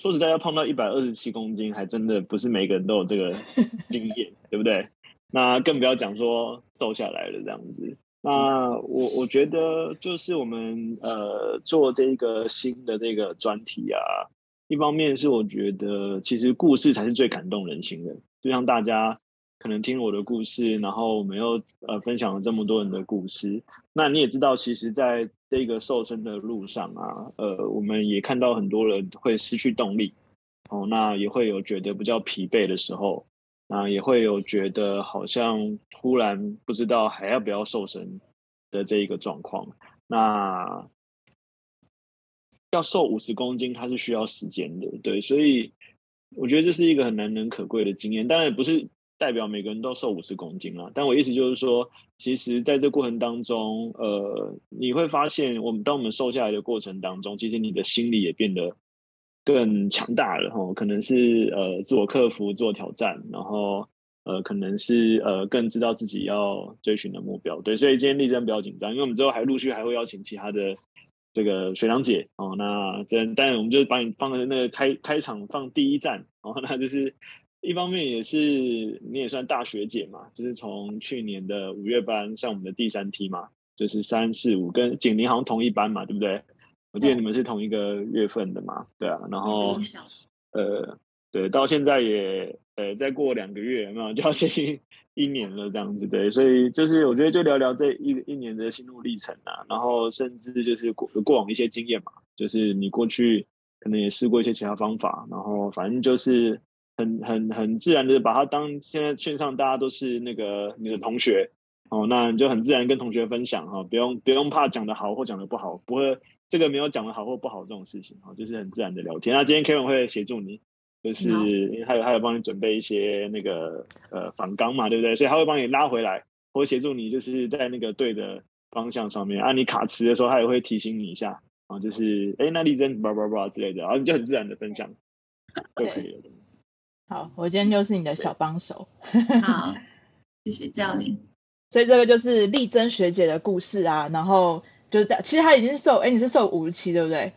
说实在，要胖到一百二十七公斤，还真的不是每个人都有这个 经验，对不对？那更不要讲说瘦下来了这样子。那我我觉得就是我们呃做这个新的这个专题啊，一方面是我觉得其实故事才是最感动人心的，就像大家可能听我的故事，然后我们又呃分享了这么多人的故事。那你也知道，其实在这个瘦身的路上啊，呃，我们也看到很多人会失去动力，哦，那也会有觉得比较疲惫的时候。啊，也会有觉得好像突然不知道还要不要瘦身的这一个状况。那要瘦五十公斤，它是需要时间的，对，所以我觉得这是一个很难能可贵的经验。当然不是代表每个人都瘦五十公斤了，但我意思就是说，其实在这过程当中，呃，你会发现，我们当我们瘦下来的过程当中，其实你的心理也变得。更强大了哈，可能是呃自我克服、自我挑战，然后呃可能是呃更知道自己要追寻的目标。对，所以今天丽珍不要紧张，因为我们之后还陆续还会邀请其他的这个学长姐哦。那这当然我们就把你放在那个开开场放第一站哦，那就是一方面也是你也算大学姐嘛，就是从去年的五月班上我们的第三梯嘛，就是三四五跟景林好像同一班嘛，对不对？我记得你们是同一个月份的嘛？对啊，然后呃，对，到现在也呃，再过两个月，有没有 就要接近一年了，这样子对，所以就是我觉得就聊聊这一一年的心路历程啊，然后甚至就是过过往一些经验嘛，就是你过去可能也试过一些其他方法，然后反正就是很很很自然的把它当现在线上大家都是那个你的同学哦，那你就很自然跟同学分享哈，不用不用怕讲的好或讲的不好，不会。这个没有讲的好或不好这种事情哈，就是很自然的聊天。那今天 Kevin 会协助你，就是因为他有他有帮你准备一些那个呃反纲嘛，对不对？所以他会帮你拉回来，或协助你就是在那个对的方向上面。啊，你卡词的时候，他也会提醒你一下啊，就是哎，那丽珍叭叭叭之类的，然后你就很自然的分享就可以了。好，我今天就是你的小帮手。好，谢谢教练。所以这个就是丽珍学姐的故事啊，然后。就是，其实她已经是瘦，哎，你是瘦五十七，对不对？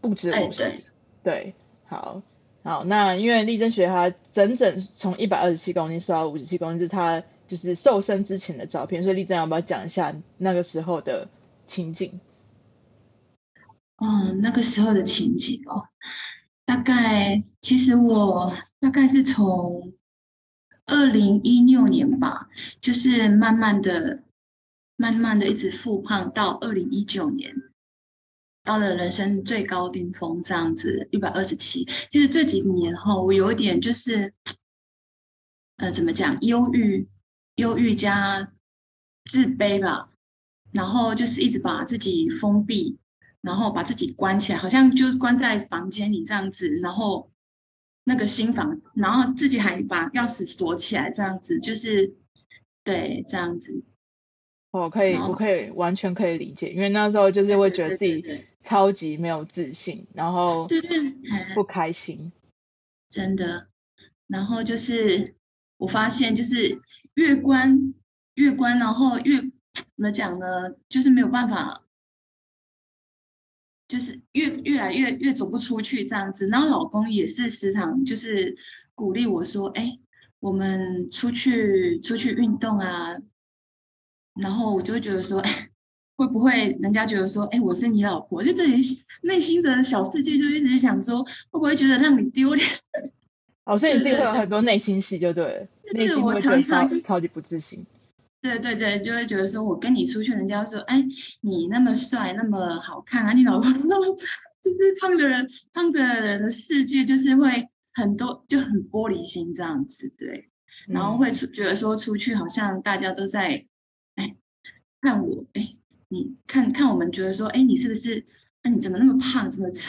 不止五十，对，好，好，那因为丽珍学她整整从一百二十七公斤瘦到五十七公斤，是她就是瘦身之前的照片，所以丽珍要不要讲一下那个时候的情景？嗯，那个时候的情景哦，大概其实我大概是从二零一六年吧，就是慢慢的。慢慢的一直复胖到二零一九年，到了人生最高巅峰，这样子一百二十七。其实这几年后，我有一点就是，呃，怎么讲，忧郁，忧郁加自卑吧。然后就是一直把自己封闭，然后把自己关起来，好像就是关在房间里这样子。然后那个新房，然后自己还把钥匙锁起来，这样子，就是对，这样子。我可以，我可以完全可以理解，因为那时候就是会觉得自己超级没有自信，然后对对不开心，真的。然后就是我发现，就是越关越关，然后越 怎么讲呢？就是没有办法，就是越越来越越走不出去这样子。然后老公也是时常就是鼓励我说：“哎，我们出去出去运动啊。”然后我就会觉得说，哎，会不会人家觉得说，哎，我是你老婆？就自己内心的小世界就一直想说，会不会觉得让你丢脸？哦，所以你自己会有很多内心戏，就对了。内心会觉得超超级不自信。对对对，就会觉得说我跟你出去，人家说，哎，你那么帅，那么好看啊，你老婆 就是胖的人，胖的人的世界就是会很多，就很玻璃心这样子，对。然后会出觉得说出去好像大家都在。哎看我，哎，你看看我们觉得说，哎，你是不是？哎，你怎么那么胖？怎么吃？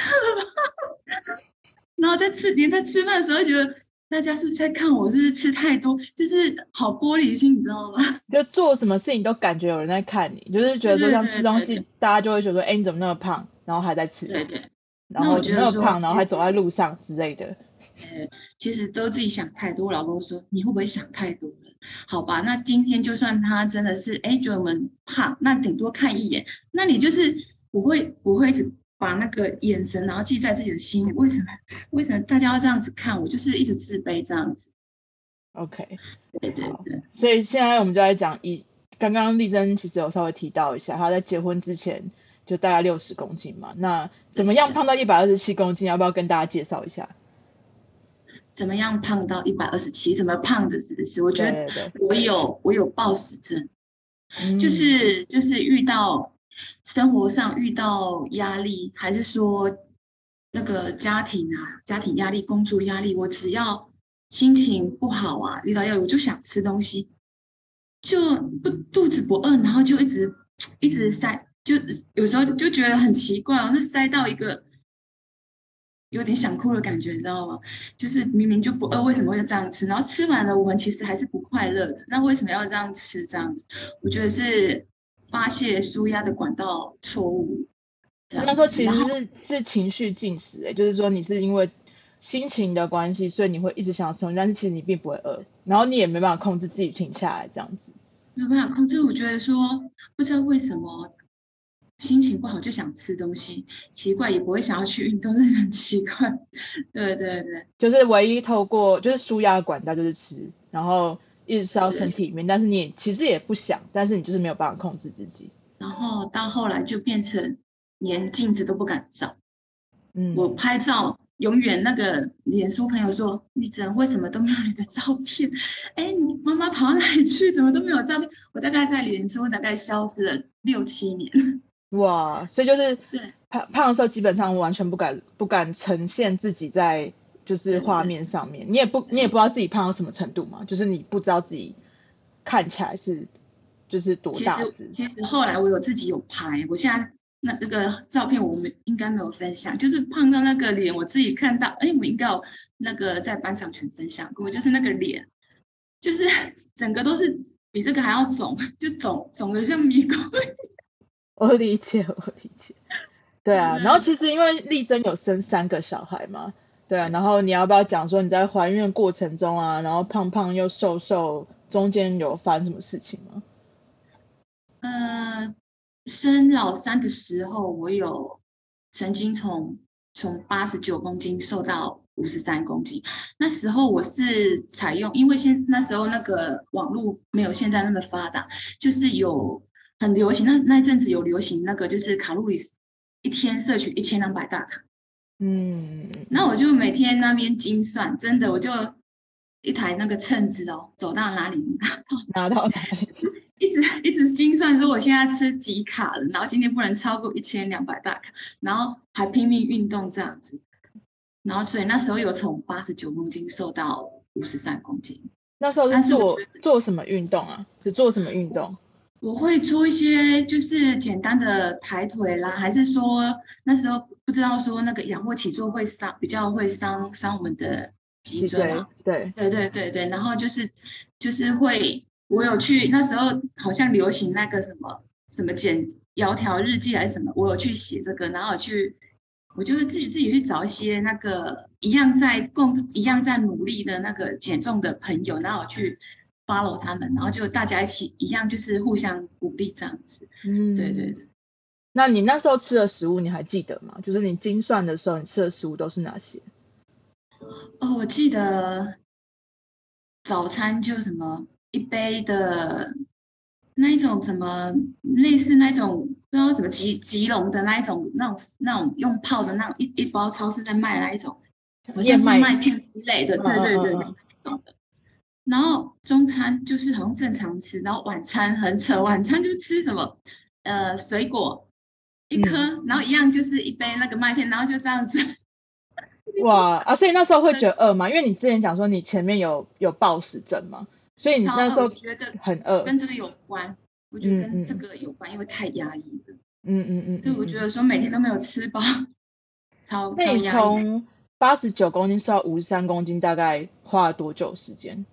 然后在吃，连在吃饭的时候，觉得大家是不是在看我？是不是吃太多？就是好玻璃心，你知道吗？就做什么事情都感觉有人在看你，就是觉得说像吃东西，大家就会觉得说，哎，你怎么那么胖？然后还在吃，对对。然后觉得那么胖，然后还走在路上之类的。呃，其实都自己想太多。我老公说：“你会不会想太多了？”好吧，那今天就算他真的是哎觉得我们胖，那顶多看一眼。那你就是不会不会一直把那个眼神，然后记在自己的心里。为什么？为什么大家要这样子看我？就是一直自卑这样子。OK，对对对。所以现在我们就来讲，一刚刚丽珍其实有稍微提到一下，她在结婚之前就大概六十公斤嘛。那怎么样胖到一百二十七公斤？要不要跟大家介绍一下？怎么样胖到一百二十七？怎么胖的？是不是？我觉得我有我有暴食症，就是就是遇到生活上遇到压力，还是说那个家庭啊，家庭压力、工作压力，我只要心情不好啊，遇到压力我就想吃东西，就不肚子不饿，然后就一直一直塞，就有时候就觉得很奇怪哦，那塞到一个。有点想哭的感觉，你知道吗？就是明明就不饿，为什么会这样吃？然后吃完了，我们其实还是不快乐的。那为什么要这样吃？这样子，我觉得是发泄舒压的管道错误。那说其实是是情绪进食，欸，哎，就是说你是因为心情的关系，所以你会一直想要吃，但是其实你并不会饿，然后你也没办法控制自己停下来，这样子。没有办法控制，我觉得说不知道为什么。心情不好就想吃东西，奇怪也不会想要去运动，真的很奇怪。对对对，就是唯一透过就是舒压管道就是吃，然后一直吃到身体里面，但是你其实也不想，但是你就是没有办法控制自己。然后到后来就变成连镜子都不敢照。嗯，我拍照永远那个脸书朋友说：“你这人为什么都没有你的照片？哎，你妈妈跑到哪里去？怎么都没有照片？”我大概在脸书大概消失了六七年。哇，所以就是胖胖的时候，基本上完全不敢不敢呈现自己在就是画面上面。你也不你也不知道自己胖到什么程度嘛，就是你不知道自己看起来是就是多大只。其实，其实后来我有自己有拍，我现在那那个照片我们应该没有分享，就是胖到那个脸，我自己看到，哎，我应该有那个在班上群分享过，就是那个脸，就是 整个都是比这个还要肿，就肿肿的像迷宫。我理解，我理解，对啊。然后其实因为丽珍有生三个小孩嘛，对啊。然后你要不要讲说你在怀孕过程中啊，然后胖胖又瘦瘦，中间有发生什么事情吗？呃，生老三的时候，我有曾经从从八十九公斤瘦到五十三公斤。那时候我是采用，因为现那时候那个网络没有现在那么发达，就是有。很流行，那那阵子有流行那个，就是卡路里一天摄取一千两百大卡。嗯，那我就每天那边精算，真的我就一台那个秤子哦，走到哪里拿到哪里，一直一直精算说我现在吃几卡了，然后今天不能超过一千两百大卡，然后还拼命运动这样子，然后所以那时候有从八十九公斤瘦到五十三公斤。那时候是做做什么运动啊？是做什么运动？我会做一些就是简单的抬腿啦，还是说那时候不知道说那个仰卧起坐会伤，比较会伤伤我们的脊椎嘛？对对对对对，然后就是就是会，我有去那时候好像流行那个什么什么减窈窕日记还是什么，我有去写这个，然后去，我就是自己自己去找一些那个一样在共一样在努力的那个减重的朋友，然后我去。Follow 他们，然后就大家一起一样，就是互相鼓励这样子。嗯，对对对。那你那时候吃的食物你还记得吗？就是你精算的时候，你吃的食物都是哪些？哦，我记得早餐就什么一杯的那一种什么类似那种不知道怎么吉吉隆的那一种那种那种用泡的那种一一包超市在卖的那一种，好像是麦片之类的。对对对对。然后中餐就是好像正常吃，然后晚餐很扯，晚餐就吃什么，呃，水果一颗，嗯、然后一样就是一杯那个麦片，然后就这样子。哇啊！所以那时候会觉得饿吗？因为你之前讲说你前面有有暴食症嘛，所以你那时候觉得很饿，跟这个有关。我觉得跟这个有关，因为太压抑了。嗯嗯嗯。对，我觉得说每天都没有吃饱，超超压抑。那你从八十九公斤瘦到五十三公斤，大概花了多久时间？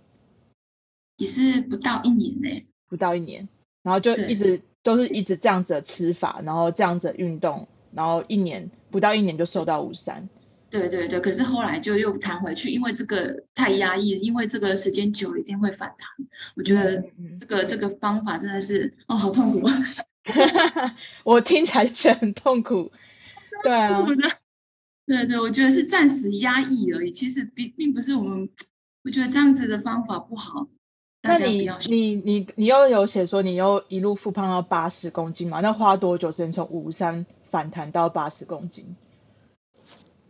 也是不到一年呢、欸，不到一年，然后就一直都是一直这样子的吃法，然后这样子的运动，然后一年不到一年就瘦到五三。对对对，可是后来就又弹回去，因为这个太压抑了，因为这个时间久一定会反弹。我觉得这个、嗯、这个方法真的是哦，好痛苦啊！我听起来就很痛苦。对啊，对对，我觉得是暂时压抑而已。其实并并不是我们，我觉得这样子的方法不好。那你你你你又有写说你又一路复胖到八十公斤嘛？那花多久时间从五三反弹到八十公斤？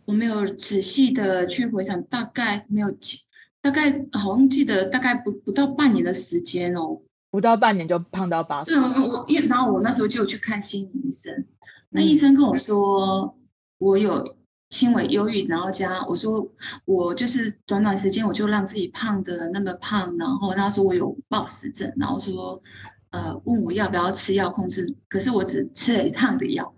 我没有仔细的去回想，大概没有记，大概好像记得大概不不到半年的时间哦，不到半年就胖到八十。对，我因为然后我那时候就有去看心理医生，那医生跟我说我有。轻微忧郁，然后加我说我就是短短时间我就让自己胖的那么胖，然后他说我有暴食症，然后说呃问我要不要吃药控制，可是我只吃了一趟的药。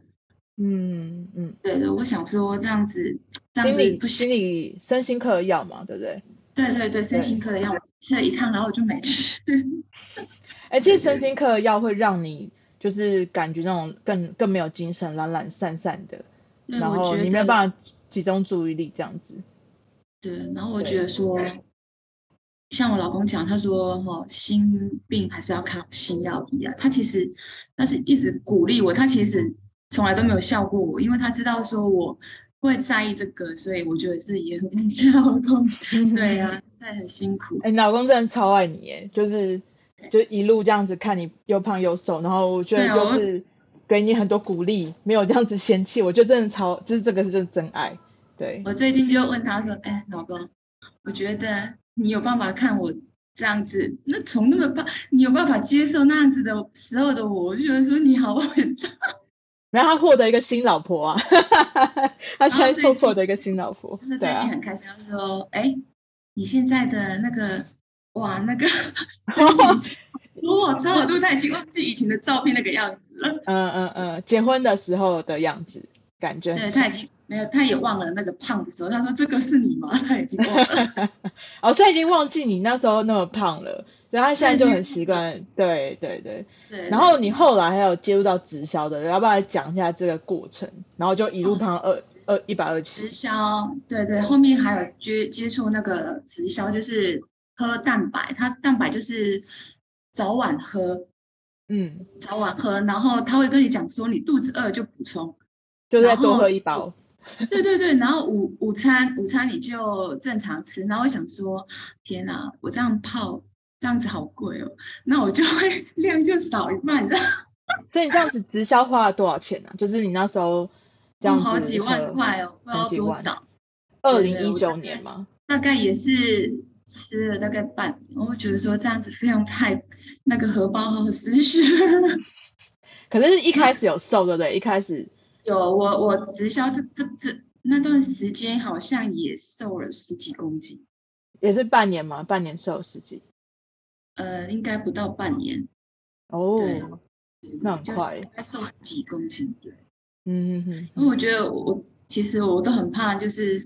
嗯嗯，对的，我想说这样子，这样子心理不心理身心科的药嘛，对不对？对对对，身心科的药吃了一趟，然后我就没吃。而且身心科的药会让你就是感觉那种更更没有精神，懒懒散散的。然后你没有办法集中注意力，这样子。对，然后我觉得说，像我老公讲，他说哈，心病还是要靠心药医啊。他其实他是一直鼓励我，他其实从来都没有笑过我，因为他知道说我会在意这个，所以我觉得是也很感谢老公。对呀、啊，他也很辛苦。哎，老公真的超爱你，耶，就是就一路这样子看你又胖又瘦，然后我觉得就是。给你很多鼓励，没有这样子嫌弃，我觉得真的超，就是这个是就是真爱。对，我最近就问他说：“哎，老公，我觉得你有办法看我这样子，那从那么胖，你有办法接受那样子的时候的我，我就觉得说你好伟大。”然后他获得一个新老婆啊，他现在又获得一个新老婆，那最近很开心。他说：“哎，你现在的那个，哇，那个。” 我操！我都已经忘记以前的照片那个样子了。嗯嗯嗯，结婚的时候的样子，感觉。对，他已经没有，他也忘了那个胖的时候。他说：“这个是你吗？” 他已经忘了。哦，他已经忘记你那时候那么胖了，所以他现在就很习惯。对对对。对。然后你后来还有接触到直销的，要不要来讲一下这个过程？然后就一路胖二二一百二七。直销，对对，后面还有接接触那个直销，就是喝蛋白，它蛋白就是。早晚喝，嗯，早晚喝，然后他会跟你讲说，你肚子饿就补充，就再多喝一包。对对对，然后午午餐午餐你就正常吃。然后我想说，天哪，我这样泡这样子好贵哦，那我就会量就少一半的。所以你这样子直销花了多少钱呢？啊？就是你那时候这样子好几万块哦，不知道多少。二零一九年吗？大概也是。吃了大概半年，我觉得说这样子费用太那个荷包好失血。可是，一开始有瘦对不对？一开始有，我我直销这这这那段时间好像也瘦了十几公斤，也是半年吗？半年瘦十几？呃，应该不到半年。哦，那很快，还瘦十几公斤。对，嗯嗯嗯。因为我觉得我其实我都很怕，就是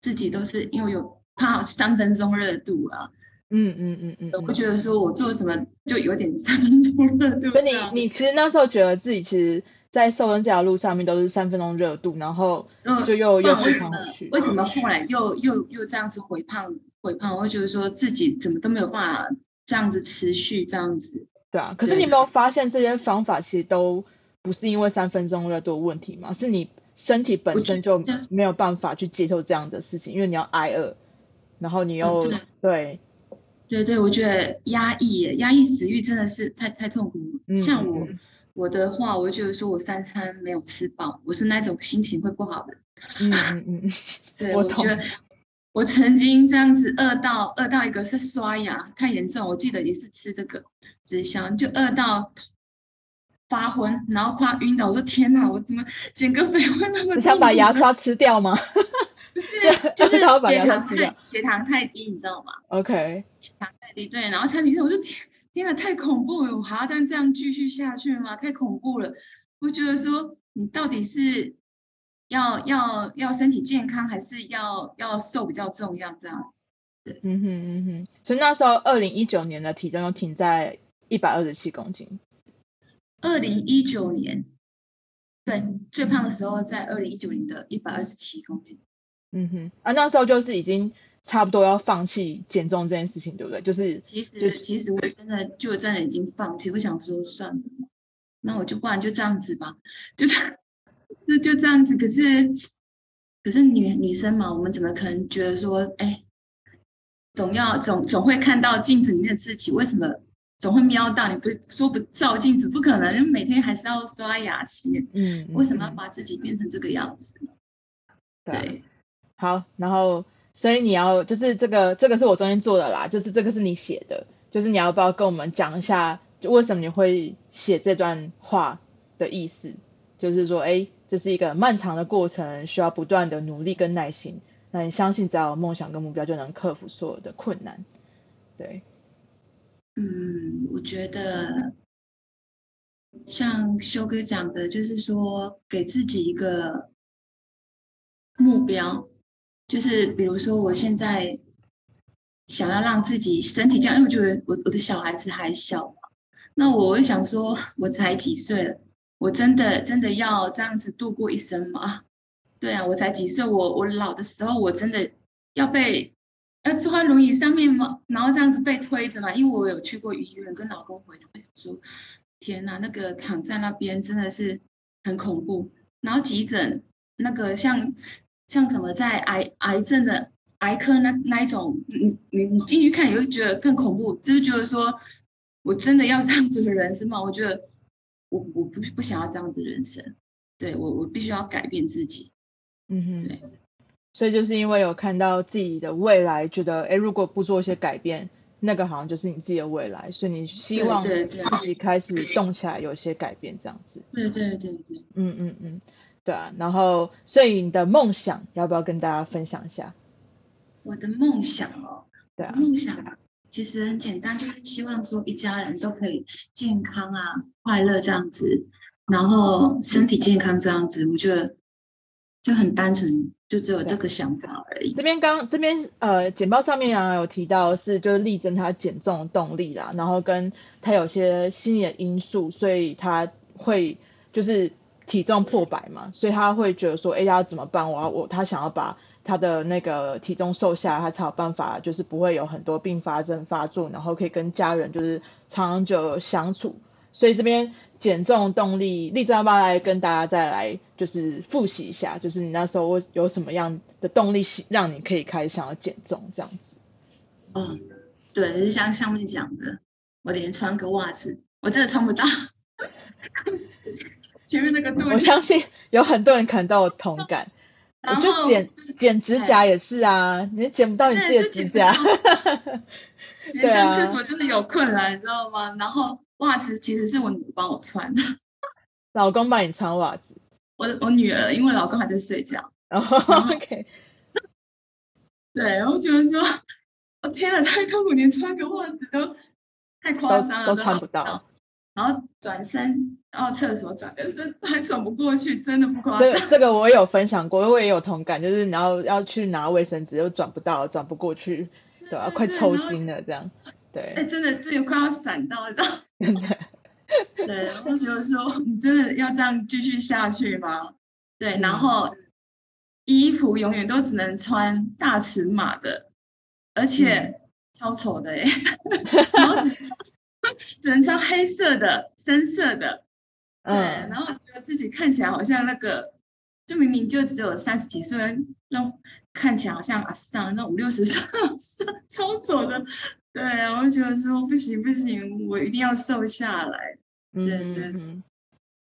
自己都是因为有。怕三分钟热度啊！嗯嗯嗯嗯，我觉得说我做什么就有点三分钟热度。所以你你其实那时候觉得自己其实，在瘦身这条路上面都是三分钟热度，然后就又又回胖回去。为什么后来又又又这样子回胖回胖？我会觉得说自己怎么都没有办法这样子持续这样子。对啊，可是你没有发现这些方法其实都不是因为三分钟热度的问题吗？是你身体本身就没有办法去接受这样的事情，因为你要挨饿。然后你又、嗯、对，对对，我觉得压抑耶，压抑食欲真的是太太痛苦。嗯、像我我的话，我就觉得说我三餐没有吃饱，我是那种心情会不好的。嗯嗯嗯，对我，我觉得我曾经这样子饿到饿到一个是刷牙太严重，我记得也是吃这个纸香，就饿到发昏，然后快晕倒。我说天哪，我怎么减个肥会那么？你想把牙刷吃掉吗？不是，就是血糖太血糖太低，你知道吗？OK，血糖太低，对。然后餐厅说：“我就天，天哪，太恐怖了！我还要这样这样继续下去吗？太恐怖了！”我觉得说，你到底是要要要身体健康，还是要要瘦比较重要？这样子，对，嗯哼嗯哼。所以那时候，二零一九年的体重又停在一百二十七公斤。二零一九年，对，最胖的时候在二零一九年的一百二十七公斤。嗯哼，啊，那时候就是已经差不多要放弃减重这件事情，对不对？就是其实其实我真的就真的已经放弃，我想说算了，那我就不然就这样子吧，就这样这就这样子。可是，可是女女生嘛，我们怎么可能觉得说，哎，总要总总会看到镜子里面的自己？为什么总会瞄到？你不说不照镜子，不可能，因为每天还是要刷牙洗。嗯，为什么要把自己变成这个样子呢？对，好，然后。所以你要就是这个，这个是我昨天做的啦，就是这个是你写的，就是你要不要跟我们讲一下，就为什么你会写这段话的意思？就是说，哎，这是一个漫长的过程，需要不断的努力跟耐心。那你相信，只要有梦想跟目标，就能克服所有的困难。对，嗯，我觉得像修哥讲的，就是说给自己一个目标。就是比如说，我现在想要让自己身体这样，因为我觉得我我的小孩子还小嘛，那我会想说，我才几岁，我真的真的要这样子度过一生吗？对啊，我才几岁，我我老的时候，我真的要被要坐在轮椅上面吗？然后这样子被推着嘛？因为我有去过医院，跟老公回头想说，天哪，那个躺在那边真的是很恐怖，然后急诊那个像。像什么在癌癌症的癌科那那一种，你你你进去看，你会觉得更恐怖，就是觉得说，我真的要这样子的人生吗？我觉得我我不不想要这样子的人生，对，我我必须要改变自己，嗯哼，对，所以就是因为有看到自己的未来，觉得哎，如果不做一些改变，那个好像就是你自己的未来，所以你希望自己开始动起来，有些改变这样子，对对对对，嗯嗯嗯。对啊，然后所以你的梦想要不要跟大家分享一下？我的梦想哦，对啊，梦想其实很简单，就是希望说一家人都可以健康啊、快乐这样子，然后身体健康这样子，我觉得就很单纯，就只有这个想法而已。这边刚这边呃简报上面啊有提到是就是力争他减重的动力啦，然后跟他有些心理的因素，所以他会就是。体重破百嘛，所以他会觉得说，哎，要怎么办？我要我他想要把他的那个体重瘦下来，他才有办法，就是不会有很多并发症发作，然后可以跟家人就是长久相处。所以这边减重动力，丽珍要不要来跟大家再来就是复习一下，就是你那时候有什么样的动力，让你可以开始想要减重这样子？嗯，对，就是像上面讲的，我连穿个袜子，我真的穿不到。前面那个肚，我相信有很多人可能都有同感。我就剪剪指甲也是啊，你剪不到你自己的指甲。连上厕所真的有困难，你知道吗？然后袜子其实是我女儿帮我穿的。老公帮你穿袜子？我我女儿，因为老公还在睡觉。然后 OK。对，然后觉得说，我天啊，太痛苦，连穿个袜子都太夸张了，都穿不到。然后转身，然后厕所转，但是还转不过去，真的不夸张。这 个这个我有分享过，我也有同感，就是然后要去拿卫生纸又转不到，转不过去，对啊，快抽筋了这样。对，哎，真的自己快要闪到，知道 吗？对，然后觉得说你真的要这样继续下去吗？对，然后衣服永远都只能穿大尺码的，而且超丑的耶。然后只能穿 黑色的、深色的，对，嗯、然后觉得自己看起来好像那个，就明明就只有三十几岁，那种看起来好像啊上那五六十岁，超丑的，对，然后觉得说不行不行，我一定要瘦下来，对对对，嗯、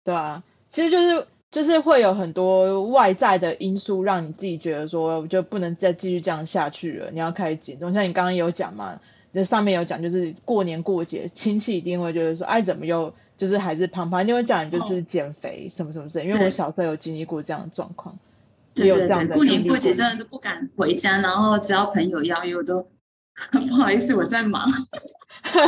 对。啊，其实就是就是会有很多外在的因素让你自己觉得说就不能再继续这样下去了，你要开始减重，像你刚刚有讲嘛。那上面有讲，就是过年过节，亲戚一定会就是说，哎，怎么又就是还是胖胖？一定会讲你就是减肥什么什么之类。因为我小时候有经历过这样的状况，对对对，过年过节真的都不敢回家，然后只要朋友邀约，我都 不好意思，我在忙，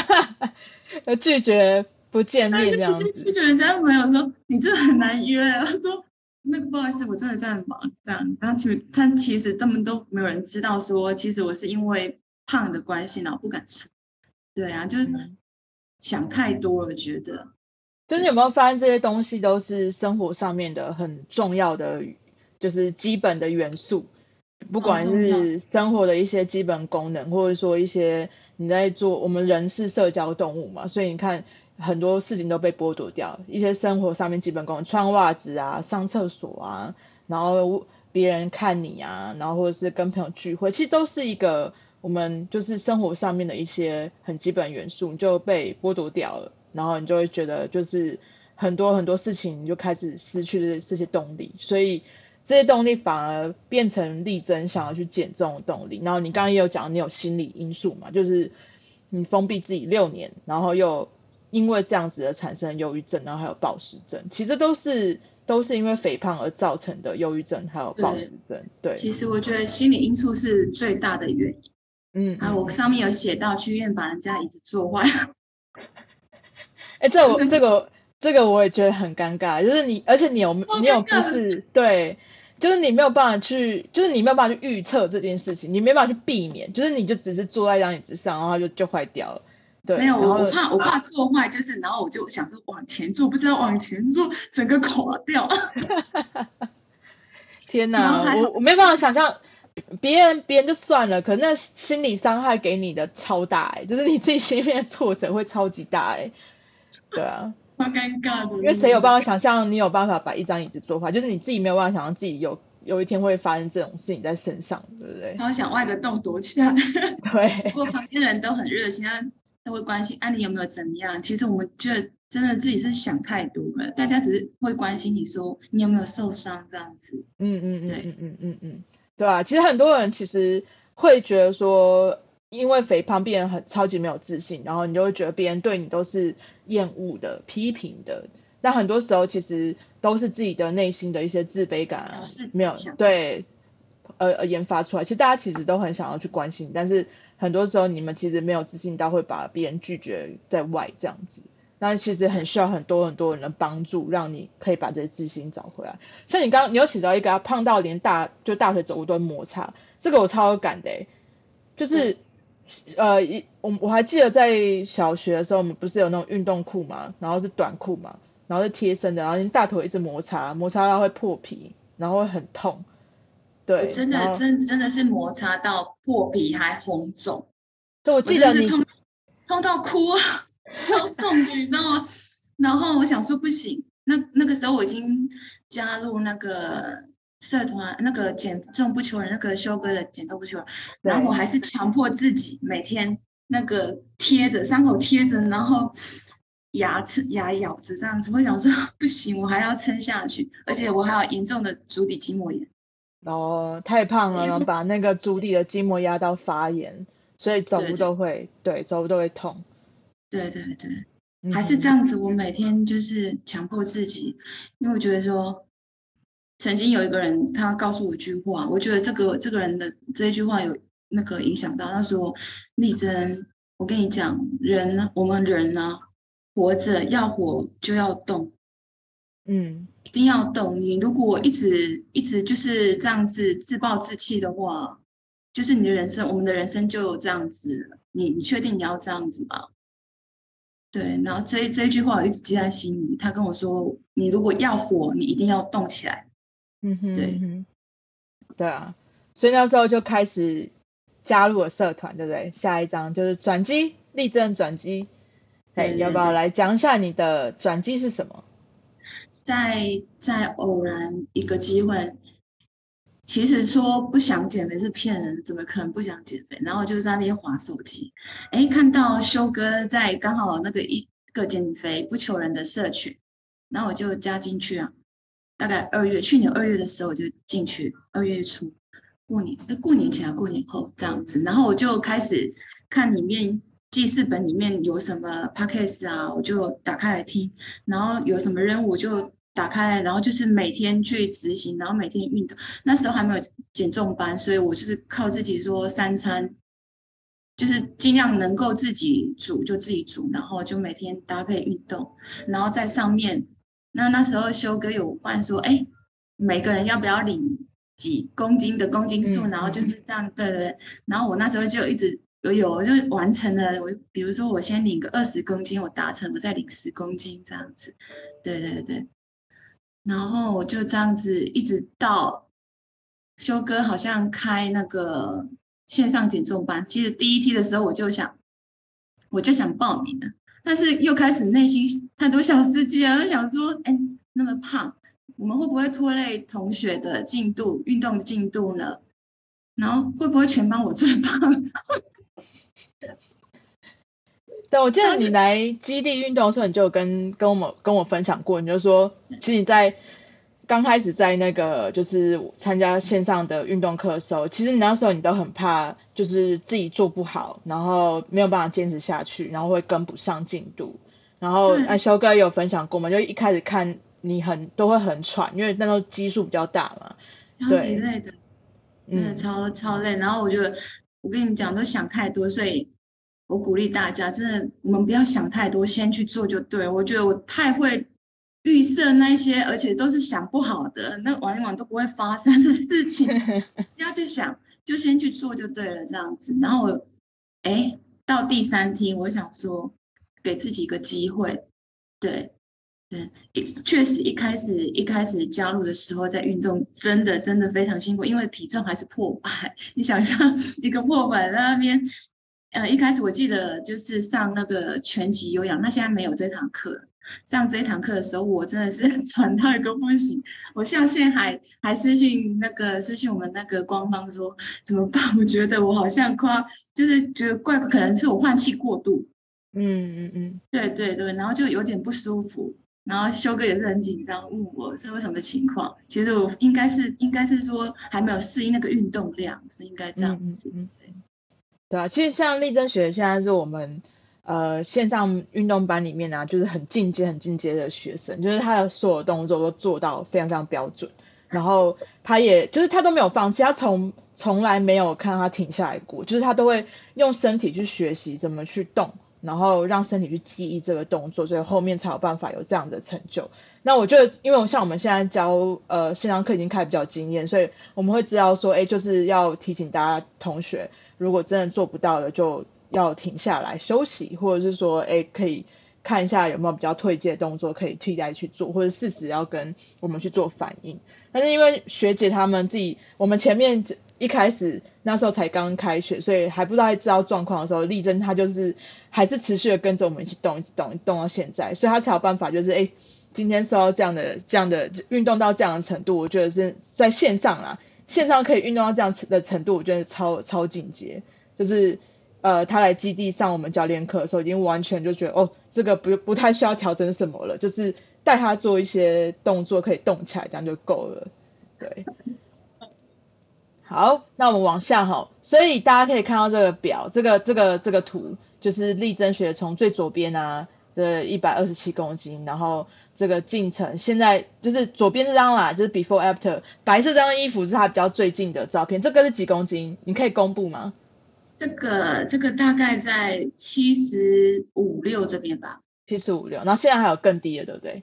拒绝不见面这样子。拒绝人家朋友说你这很难约，他说那个不好意思，我真的在忙这样。然后其实他其实他们都没有人知道说，其实我是因为。胖的关系，然后不敢吃。对啊，就是想太多了，觉得。就是有没有发现这些东西都是生活上面的很重要的，就是基本的元素，不管是生活的一些基本功能，或者说一些你在做，我们人是社交动物嘛，所以你看很多事情都被剥夺掉，一些生活上面基本功能，穿袜子啊、上厕所啊，然后别人看你啊，然后或者是跟朋友聚会，其实都是一个我们就是生活上面的一些很基本元素，就被剥夺掉了，然后你就会觉得就是很多很多事情你就开始失去了这些动力，所以这些动力反而变成力争想要去减重的动力。然后你刚刚也有讲，你有心理因素嘛，就是你封闭自己六年，然后又。因为这样子而产生忧郁症，然后还有暴食症，其实都是都是因为肥胖而造成的忧郁症，还有暴食症。对，对其实我觉得心理因素是最大的原因。嗯，啊，我上面有写到去医院把人家椅子坐坏。哎、欸，这我 这个这个我也觉得很尴尬，就是你，而且你有你有不是对，就是你没有办法去，就是你没有办法去预测这件事情，你没办法去避免，就是你就只是坐在一张椅子上，然后就就坏掉了。对，没有，我我怕我怕坐坏，就是然后我就想说往前坐，不知道往前坐整个垮掉。天哪，我我没办法想象别人别人就算了，可是那心理伤害给你的超大哎，就是你自己心里面的挫折会超级大哎。对啊，好尴尬的。因为谁有办法想象你有办法把一张椅子坐坏？就是你自己没有办法想象自己有有一天会发生这种事情在身上，对不对？他想挖个洞躲起来。对。不过旁边的人都很热心啊。都会关心啊，你有没有怎么样？其实我们觉得真的自己是想太多了，大家只是会关心你说你有没有受伤这样子。嗯嗯嗯，对嗯嗯嗯嗯，对啊。其实很多人其实会觉得说，因为肥胖变得很超级没有自信，然后你就会觉得别人对你都是厌恶的、批评的。但很多时候其实都是自己的内心的一些自卑感啊，没有对，呃呃研发出来。其实大家其实都很想要去关心，但是。很多时候，你们其实没有自信到会把别人拒绝在外这样子，那其实很需要很多很多人的帮助，让你可以把这些自信找回来。像你刚刚，你有写到一个胖到连大就大腿走路都摩擦，这个我超有感的，就是、嗯、呃，一我我还记得在小学的时候，我们不是有那种运动裤嘛，然后是短裤嘛，然后是贴身的，然后你大腿一直摩擦，摩擦到会破皮，然后会很痛。对，真的真真的是摩擦到破皮还红肿，对，我记得你痛痛到哭啊，好痛的，你知道吗？然后我想说不行，那那个时候我已经加入那个社团，那个减重不求人，那个修哥的减重不求人，然后我还是强迫自己每天那个贴着伤口贴着，然后牙齿牙咬着这样子，我想说不行，我还要撑下去，而且我还有严重的足底筋膜炎。然后太胖了，然后把那个足底的筋膜压到发炎，所以走路都会，对，走路都会痛。对对对，嗯、还是这样子。我每天就是强迫自己，因为我觉得说，曾经有一个人他告诉我一句话，我觉得这个这个人的这一句话有那个影响到。他说：“丽珍，我跟你讲，人呢，我们人呢，活着要活就要动。”嗯。一定要动。你如果一直一直就是这样子自暴自弃的话，就是你的人生，我们的人生就这样子。你你确定你要这样子吗？对。然后这这一句话我一直记在心里。他跟我说：“你如果要火，你一定要动起来。”嗯哼，对，对啊。所以那时候就开始加入了社团，对不对？下一章就是转机，立正转机。对，要不要来讲一下你的转机是什么？在在偶然一个机会，其实说不想减肥是骗人，怎么可能不想减肥？然后就在那边划手机，哎，看到修哥在刚好那个一个减肥不求人的社群，然后我就加进去啊。大概二月，去年二月的时候我就进去，二月初过年，哎，过年前啊，过年后这样子，然后我就开始看里面记事本里面有什么 podcast 啊，我就打开来听，然后有什么任务就。打开来，然后就是每天去执行，然后每天运动。那时候还没有减重班，所以我就是靠自己说三餐，就是尽量能够自己煮就自己煮，然后就每天搭配运动。然后在上面，那那时候修哥有问说：“哎，每个人要不要领几公斤的公斤数？”然后就是这样，对对对。然后我那时候就一直有有，我就完成了。我比如说我先领个二十公斤，我达成，我再领十公斤这样子。对对对。然后我就这样子一直到修哥好像开那个线上减重班。其实第一梯的时候我就想，我就想报名的，但是又开始内心太多小司机啊，就想说，哎，那么胖，我们会不会拖累同学的进度、运动进度呢？然后会不会全班我最胖？对，我记得你来基地运动的时候，你就跟跟我们跟我分享过，你就说，其实你在刚开始在那个就是参加线上的运动课的时候，其实你那时候你都很怕，就是自己做不好，然后没有办法坚持下去，然后会跟不上进度。然后哎，修哥也有分享过嘛，就一开始看你很都会很喘，因为那时候基数比较大嘛，超级累的。真的超超累，然后我觉得，我跟你讲，都想太多，所以我鼓励大家，真的，我们不要想太多，先去做就对。我觉得我太会预设那些，而且都是想不好的，那往往都不会发生的事情，不要去想，就先去做就对了，这样子。然后我，哎，到第三天，我想说，给自己一个机会，对。对，确实一开始一开始加入的时候，在运动真的真的非常辛苦，因为体重还是破百。你想象 一个破百在那边，呃，一开始我记得就是上那个拳击有氧，那现在没有这堂课。上这堂课的时候，我真的是 喘到一个不行。我像现在还还私信那个私信我们那个官方说怎么办？我觉得我好像夸就是觉得怪，可能是我换气过度。嗯嗯嗯，对对对，然后就有点不舒服。然后修哥也是很紧张，问我是为什么情况。其实我应该是应该是说还没有适应那个运动量，是应该这样子。嗯嗯、对啊，其实像丽珍学现在是我们呃线上运动班里面啊，就是很进阶很进阶的学生，就是他的所有动作都做到非常非常标准。然后他也就是他都没有放弃，他从从来没有看他停下来过，就是他都会用身体去学习怎么去动。然后让身体去记忆这个动作，所以后面才有办法有这样的成就。那我就，因为像我们现在教呃线上课已经开比较经验，所以我们会知道说，哎，就是要提醒大家同学，如果真的做不到了，就要停下来休息，或者是说，哎，可以看一下有没有比较退阶的动作可以替代去做，或者适时要跟我们去做反应。但是因为学姐他们自己，我们前面一开始那时候才刚开学，所以还不知道知道状况的时候，丽珍她就是还是持续的跟着我们一起动，一直动，动到现在，所以她才有办法，就是哎，今天受到这样的这样的运动到这样的程度，我觉得是在线上啦，线上可以运动到这样的程度，我觉得超超进阶，就是呃，他来基地上我们教练课的时候，已经完全就觉得哦，这个不不太需要调整什么了，就是。带他做一些动作，可以动起来，这样就够了。对，好，那我们往下哈。所以大家可以看到这个表，这个这个这个图，就是力争学从最左边啊的一百二十七公斤，然后这个进程，现在就是左边这张啦，就是 before after，白色这张衣服是他比较最近的照片。这个是几公斤？你可以公布吗？这个这个大概在七十五六这边吧。七十五六，然后现在还有更低的，对不对？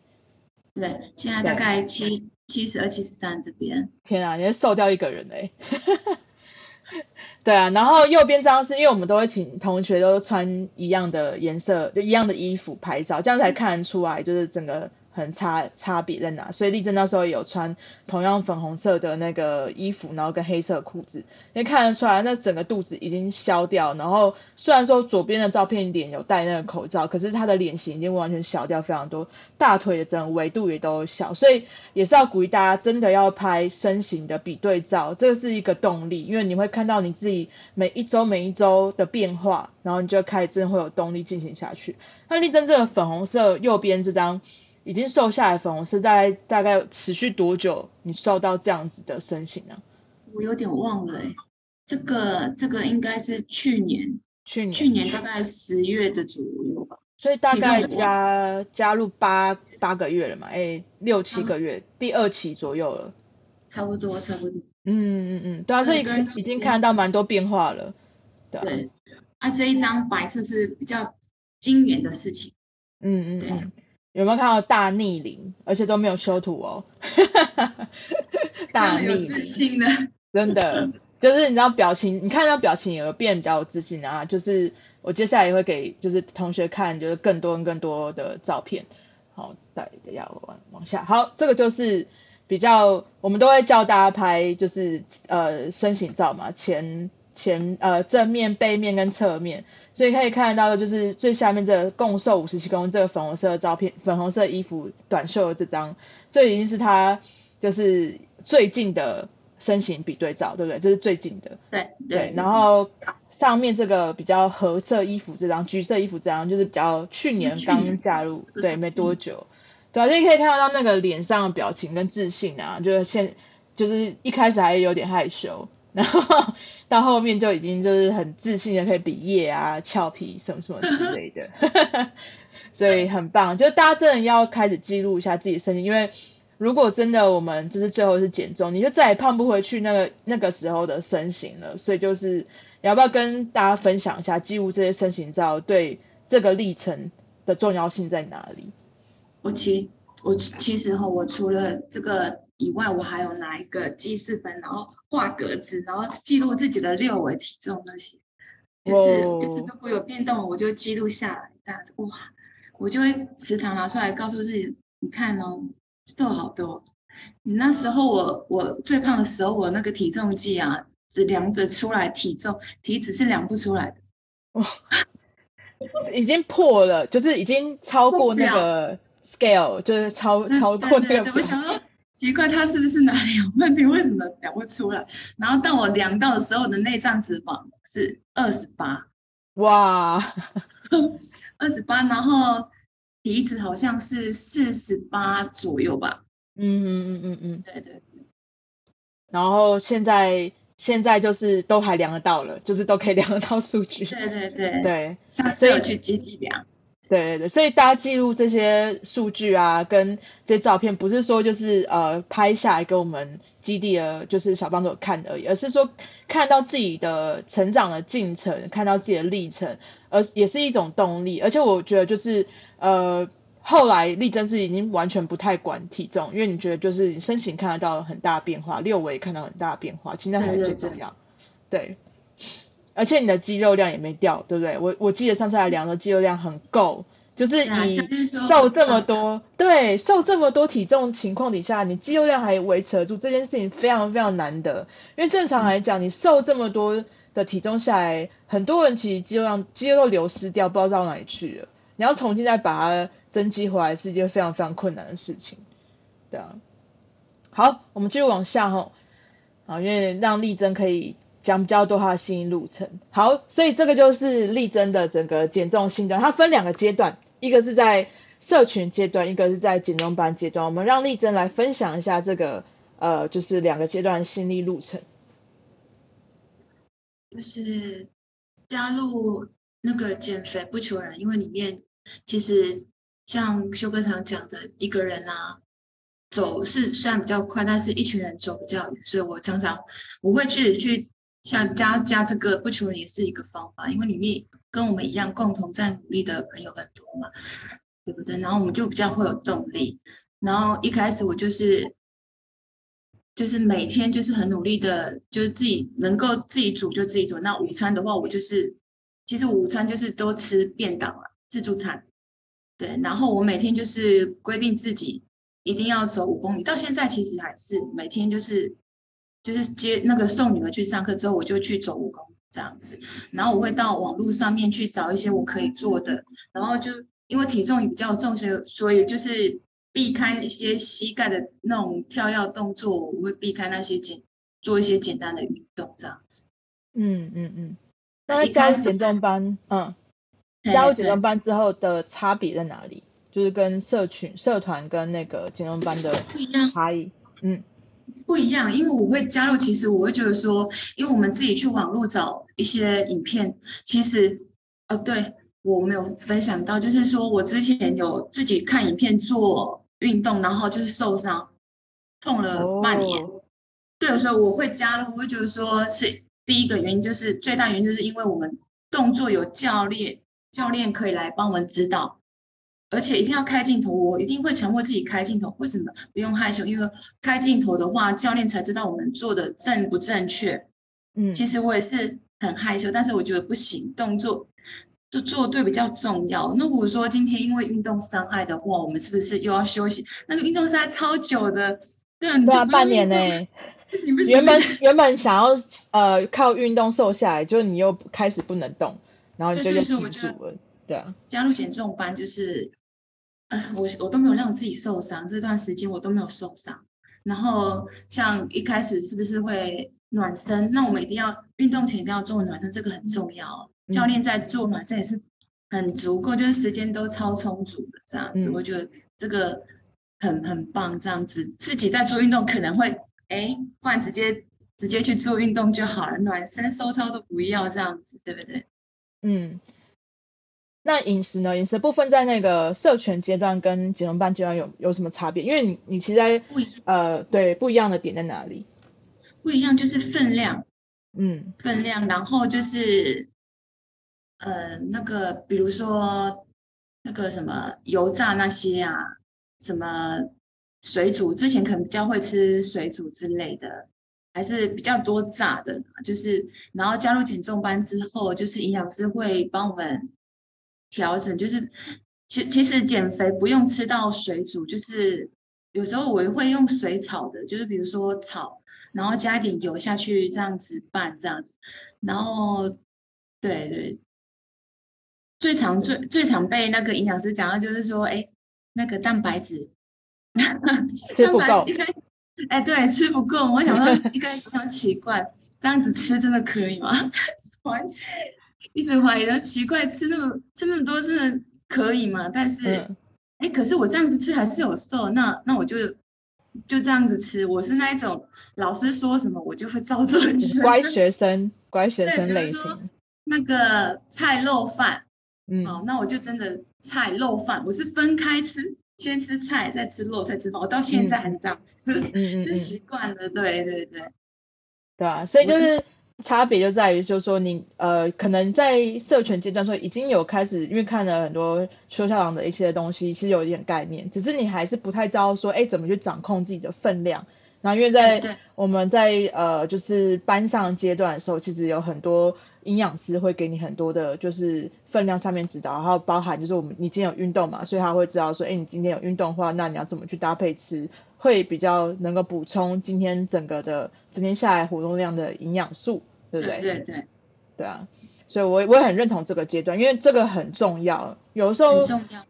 对，现在大概七七十二、七十三这边。天啊，你会瘦掉一个人哎！对啊，然后右边这张是因为我们都会请同学都穿一样的颜色，就一样的衣服拍照，这样才看得出来，就是整个。很差差别在哪？所以丽珍那时候也有穿同样粉红色的那个衣服，然后跟黑色裤子，因为看得出来那整个肚子已经消掉。然后虽然说左边的照片脸有戴那个口罩，可是他的脸型已经完全小掉非常多，大腿的整个围度也都小。所以也是要鼓励大家真的要拍身形的比对照，这个是一个动力，因为你会看到你自己每一周每一周的变化，然后你就开始真的会有动力进行下去。那丽珍这个粉红色右边这张。已经瘦下来粉红色，大概大概持续多久？你瘦到这样子的身形呢？我有点忘了哎，这个这个应该是去年，去年去年大概十月的左右吧。所以大概加加入八八个月了嘛？哎，六七个月，啊、第二期左右了。差不多，差不多。嗯嗯嗯，对啊，所以已经看到蛮多变化了。对，对啊，这一张白色是比较今年的事情。嗯嗯嗯。有没有看到大逆鳞，而且都没有修图哦？大逆龄，真的就是你知道表情，你看到表情有变比较有自信啊。就是我接下来也会给就是同学看，就是更多更多的照片。好，再要往往下。好，这个就是比较我们都会教大家拍，就是呃身形照嘛，前前呃正面、背面跟侧面，所以可以看得到的就是最下面这个共瘦五十七公斤这个粉红色的照片，粉红色衣服短袖的这张，这已经是他就是最近的身形比对照，对不对？这是最近的。对对，对。然后上面这个比较褐色衣服这张，橘色衣服这张就是比较去年刚加入，对，没多久。对啊，所以可以看得到那个脸上的表情跟自信啊，就是现就是一开始还有点害羞，然后到后面就已经就是很自信的可以比耶啊、俏皮什么什么之类的，所以很棒。就大家真的要开始记录一下自己的身体，因为如果真的我们就是最后是减重，你就再也胖不回去那个那个时候的身形了。所以就是你要不要跟大家分享一下记录这些身形照对这个历程的重要性在哪里？我其我其实哈，我除了这个以外，我还有拿一个记事本，然后画格子，然后记录自己的六围体重那些，就是就是如果有变动，我就记录下来，这样子哇，我就会时常拿出来告诉自己，你看哦，瘦好多。你那时候我我最胖的时候，我那个体重计啊，只量得出来体重，体脂是量不出来的。哇，已经破了，就是已经超过那个。scale 就是超超过那个，奇怪，他是不是哪里有问题？为什么量不出来？然后当我量到的时候，我的内脏脂肪是二十八，哇，二十八，然后体脂好像是四十八左右吧。嗯嗯嗯嗯嗯，对对。然后现在现在就是都还量得到了，就是都可以量得到数据。对对对对，下次要去基地量。对对对，所以大家记录这些数据啊，跟这些照片，不是说就是呃拍下来给我们基地的，就是小帮手看而已，而是说看到自己的成长的进程，看到自己的历程，而也是一种动力。而且我觉得就是呃后来丽珍是已经完全不太管体重，因为你觉得就是你身形看得到很大变化，六围看到很大变化，其实那才是最重要。对。而且你的肌肉量也没掉，对不对？我我记得上次来量的肌肉量很够，就是你瘦这么多，对，瘦这么多体重情况底下，你肌肉量还维持得住，这件事情非常非常难得。因为正常来讲，你瘦这么多的体重下来，很多人其实肌肉量肌肉流失掉，不知道到哪里去了。你要重新再把它增肌回来，是一件非常非常困难的事情。对啊，好，我们继续往下吼，好，因为让丽珍可以。讲比较多他的心路程，好，所以这个就是丽珍的整个减重心得。它分两个阶段，一个是在社群阶段，一个是在减重班阶段。我们让丽珍来分享一下这个呃，就是两个阶段心理路程。就是加入那个减肥不求人，因为里面其实像修哥常讲的，一个人啊。走是虽然比较快，但是一群人走比较远，所以我常常我会去去。像加加这个不求人也是一个方法，因为里面跟我们一样共同在努力的朋友很多嘛，对不对？然后我们就比较会有动力。然后一开始我就是就是每天就是很努力的，就是自己能够自己煮就自己煮。那午餐的话，我就是其实午餐就是都吃便当了，自助餐。对，然后我每天就是规定自己一定要走五公里，到现在其实还是每天就是。就是接那个送女儿去上课之后，我就去走五公里这样子，然后我会到网络上面去找一些我可以做的，然后就因为体重也比较重，所以所以就是避开一些膝盖的那种跳跃动作，我会避开那些简做一些简单的运动这样子。嗯嗯嗯。那加入减重班，嗯，加入减重班之后的差别在哪里？就是跟社群社团跟那个减重班的差异，嗯。不一样，因为我会加入。其实我会觉得说，因为我们自己去网络找一些影片，其实，呃，对，我没有分享到，就是说我之前有自己看影片做运动，然后就是受伤，痛了半年。Oh. 对，有时候我会加入，我会觉得说是第一个原因，就是最大原因就是因为我们动作有教练，教练可以来帮我们指导。而且一定要开镜头，我一定会强迫自己开镜头。为什么？不用害羞，因为开镜头的话，教练才知道我们做的正不正确。嗯，其实我也是很害羞，但是我觉得不行，动作就做对比较重要。那如果说今天因为运动伤害的话，我们是不是又要休息？那个运动伤害超久的，对，对啊，半年呢。不行不行，原本原本想要呃靠运动瘦下来，就你又开始不能动，然后你就又停住了。对啊，加入减重班就是，呃，我我都没有让自己受伤，这段时间我都没有受伤。然后像一开始是不是会暖身？那我们一定要运动前一定要做暖身，这个很重要。教练在做暖身也是很足够，就是时间都超充足的这样子。嗯、我觉得这个很很棒，这样子自己在做运动可能会哎，不然直接直接去做运动就好了，暖身收操都不要这样子，对不对？嗯。那饮食呢？饮食部分在那个摄全阶段跟减重班阶段有有什么差别？因为你你其实在呃对不一样的点在哪里？不一样就是分量，嗯，分量，然后就是呃那个比如说那个什么油炸那些啊，什么水煮，之前可能比较会吃水煮之类的，还是比较多炸的，就是然后加入减重班之后，就是营养师会帮我们。调整就是，其其实减肥不用吃到水煮，就是有时候我会用水炒的，就是比如说炒，然后加一点油下去这样子拌这样子，然后对对，最常最最常被那个营养师讲到就是说，哎，那个蛋白质 吃不够，哎对，吃不够，我想说应该非常奇怪，这样子吃真的可以吗？一直怀疑的奇怪，吃那么吃那么多真的可以吗？但是，哎、嗯，可是我这样子吃还是有瘦，那那我就就这样子吃。我是那一种老师说什么我就会照做，乖 学生，乖学生类型。那个菜肉饭，嗯，好，那我就真的菜肉饭，我是分开吃，先吃菜，再吃肉，再吃饭。我到现在还是这样，嗯 嗯，就习惯了。对对对，对啊，所以就是。差别就在于，就是说你呃，可能在社群阶段说已经有开始，因为看了很多邱校长的一些东西，其实有一点概念，只是你还是不太知道说，哎，怎么去掌控自己的分量。然后因为在我们在呃，就是班上阶段的时候，其实有很多营养师会给你很多的，就是分量上面指导，然后包含就是我们你今天有运动嘛，所以他会知道说，哎，你今天有运动的话，那你要怎么去搭配吃。会比较能够补充今天整个的今天下来活动量的营养素，对不对？对对啊，所以我我也很认同这个阶段，因为这个很重要。有时候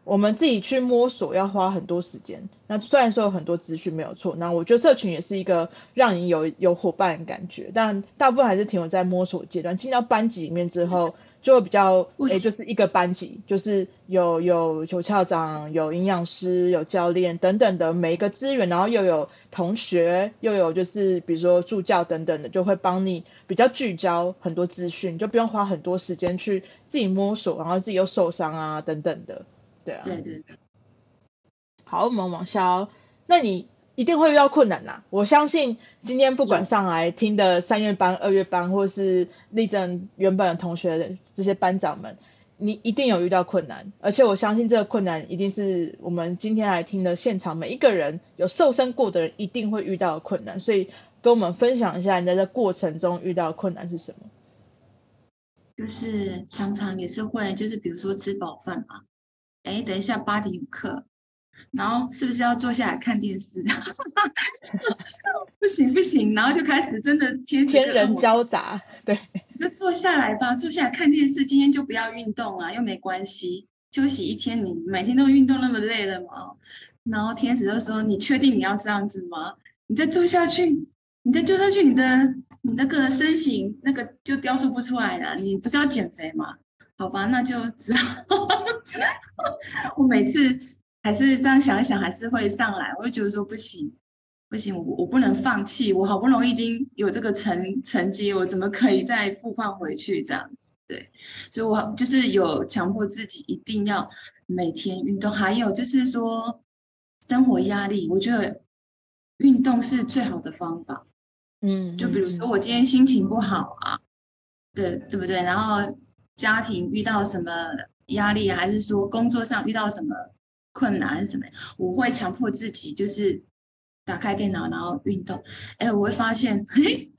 我们自己去摸索要花很多时间。那虽然说有很多资讯没有错，那我觉得社群也是一个让你有有伙伴的感觉，但大部分还是停留在摸索阶段。进到班级里面之后。就比较诶，就是一个班级，就是有有有校长、有营养师、有教练等等的每一个资源，然后又有同学，又有就是比如说助教等等的，就会帮你比较聚焦很多资讯，就不用花很多时间去自己摸索，然后自己又受伤啊等等的，对啊。对对对。好，我们往下哦。那你。一定会遇到困难呐！我相信今天不管上来听的三月班、二月班，或是立正原本的同学的这些班长们，你一定有遇到困难，而且我相信这个困难一定是我们今天来听的现场每一个人有瘦身过的人一定会遇到的困难，所以跟我们分享一下你在这过程中遇到的困难是什么？就是常常也是会，就是比如说吃饱饭嘛，哎，等一下八点有课。然后是不是要坐下来看电视？不行不行，然后就开始真的天天人交杂，对，就坐下来吧，坐下来看电视。今天就不要运动啊，又没关系，休息一天。你每天都运动那么累了嘛？然后天使就说：“你确定你要这样子吗？你再坐下去，你再坐下去，你的你那个身形那个就雕塑不出来了。你不是要减肥吗？好吧，那就只好 我每次。”还是这样想一想，还是会上来。我就觉得说不行，不行，我我不能放弃。我好不容易已经有这个成成绩，我怎么可以再复胖回去这样子？对，所以我就是有强迫自己一定要每天运动。还有就是说，生活压力，我觉得运动是最好的方法。嗯，就比如说我今天心情不好啊，对对不对？然后家庭遇到什么压力，还是说工作上遇到什么？困难什么？我会强迫自己，就是打开电脑，然后运动。哎，我会发现，嘿，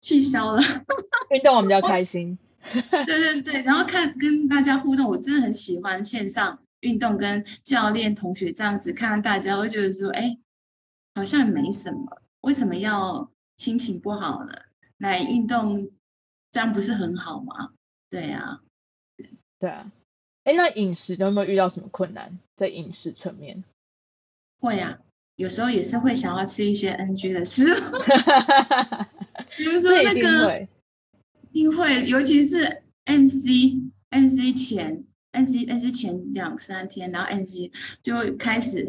气消了。运动我比较开心。对对对，然后看跟大家互动，我真的很喜欢线上运动，跟教练、同学这样子看大家，我会觉得说，哎，好像没什么，为什么要心情不好呢，来运动，这样不是很好吗？对啊，对对啊。哎，那饮食有没有遇到什么困难？在饮食层面？会啊，有时候也是会想要吃一些 NG 的食物，比如说那个，一定会，尤其是 MC MC 前 MC MC 前两三天，然后 MC 就开始，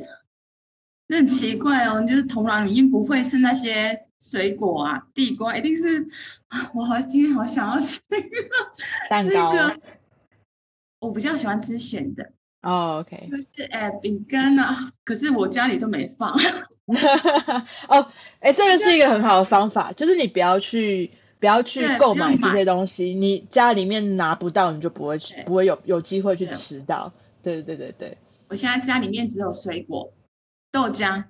那很奇怪哦，就是头脑里面不会是那些水果啊，地瓜，一定是我好今天好想要吃这个蛋糕。这个我比较喜欢吃咸的哦，OK，就是哎饼干啊，可是我家里都没放。哦，哎，这个是一个很好的方法，就是你不要去不要去购买这些东西，你家里面拿不到，你就不会去，不会有有机会去吃到。对对对对对，我现在家里面只有水果、豆浆，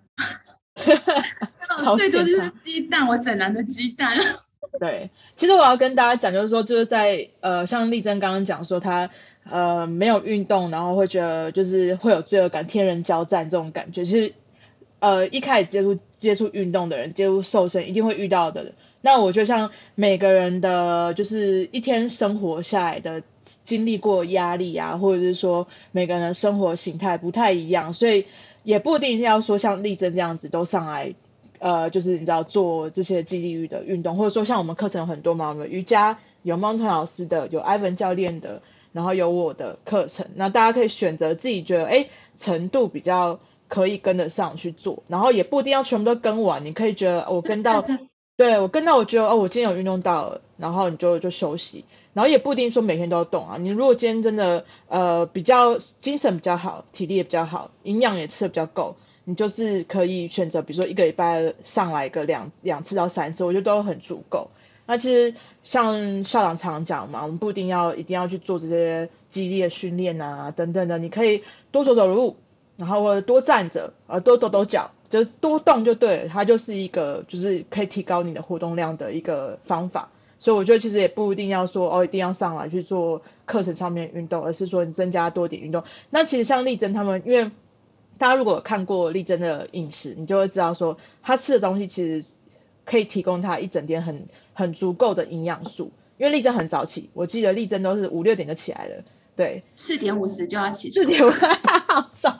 最多就是鸡蛋，我整篮的鸡蛋。对，其实我要跟大家讲，就是说，就是在呃，像丽珍刚刚讲说她。呃，没有运动，然后会觉得就是会有罪恶感、天人交战这种感觉。其实，呃，一开始接触接触运动的人，接触瘦身一定会遇到的。那我就像每个人的，就是一天生活下来的经历过压力啊，或者是说每个人的生活形态不太一样，所以也不一定要说像丽珍这样子都上来，呃，就是你知道做这些肌力的运动，或者说像我们课程有很多嘛，我们瑜伽有 Mountain 老师的，有 Ivan 教练的。然后有我的课程，那大家可以选择自己觉得哎程度比较可以跟得上去做，然后也不一定要全部都跟完，你可以觉得我跟到，对我跟到我觉得哦我今天有运动到了，然后你就就休息，然后也不一定说每天都要动啊，你如果今天真的呃比较精神比较好，体力也比较好，营养也吃的比较够，你就是可以选择比如说一个礼拜上来个两两次到三次，我觉得都很足够。那其实像校长常讲嘛，我们不一定要一定要去做这些激烈的训练啊，等等的，你可以多走走路，然后或者多站着，呃，多抖抖脚，就是多动就对了，它就是一个就是可以提高你的活动量的一个方法。所以我觉得其实也不一定要说哦，一定要上来去做课程上面运动，而是说你增加多点运动。那其实像丽珍他们，因为大家如果看过丽珍的饮食，你就会知道说她吃的东西其实可以提供她一整天很。很足够的营养素，因为丽珍很早起，我记得丽珍都是五六点就起来了，对，四点五十就要起床，四点五十 好早，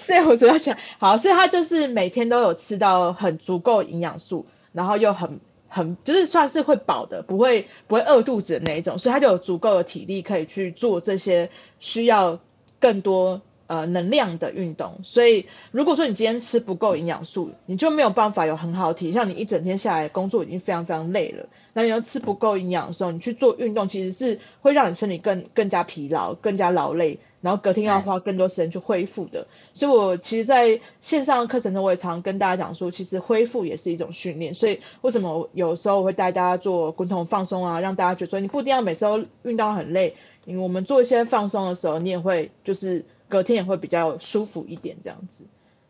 四点五十就要起来，好，所以他就是每天都有吃到很足够营养素，然后又很很就是算是会饱的，不会不会饿肚子的那一种，所以他就有足够的体力可以去做这些需要更多。呃，能量的运动，所以如果说你今天吃不够营养素，你就没有办法有很好的体。像你一整天下来工作已经非常非常累了，那你要吃不够营养的时候，你去做运动，其实是会让你身体更更加疲劳、更加劳累，然后隔天要花更多时间去恢复的。所以我其实在线上课程中，我也常跟大家讲说，其实恢复也是一种训练。所以为什么有时候我会带大家做滚筒放松啊，让大家觉得说你不一定要每次都运动很累，因为我们做一些放松的时候，你也会就是。隔天也会比较舒服一点，这样子，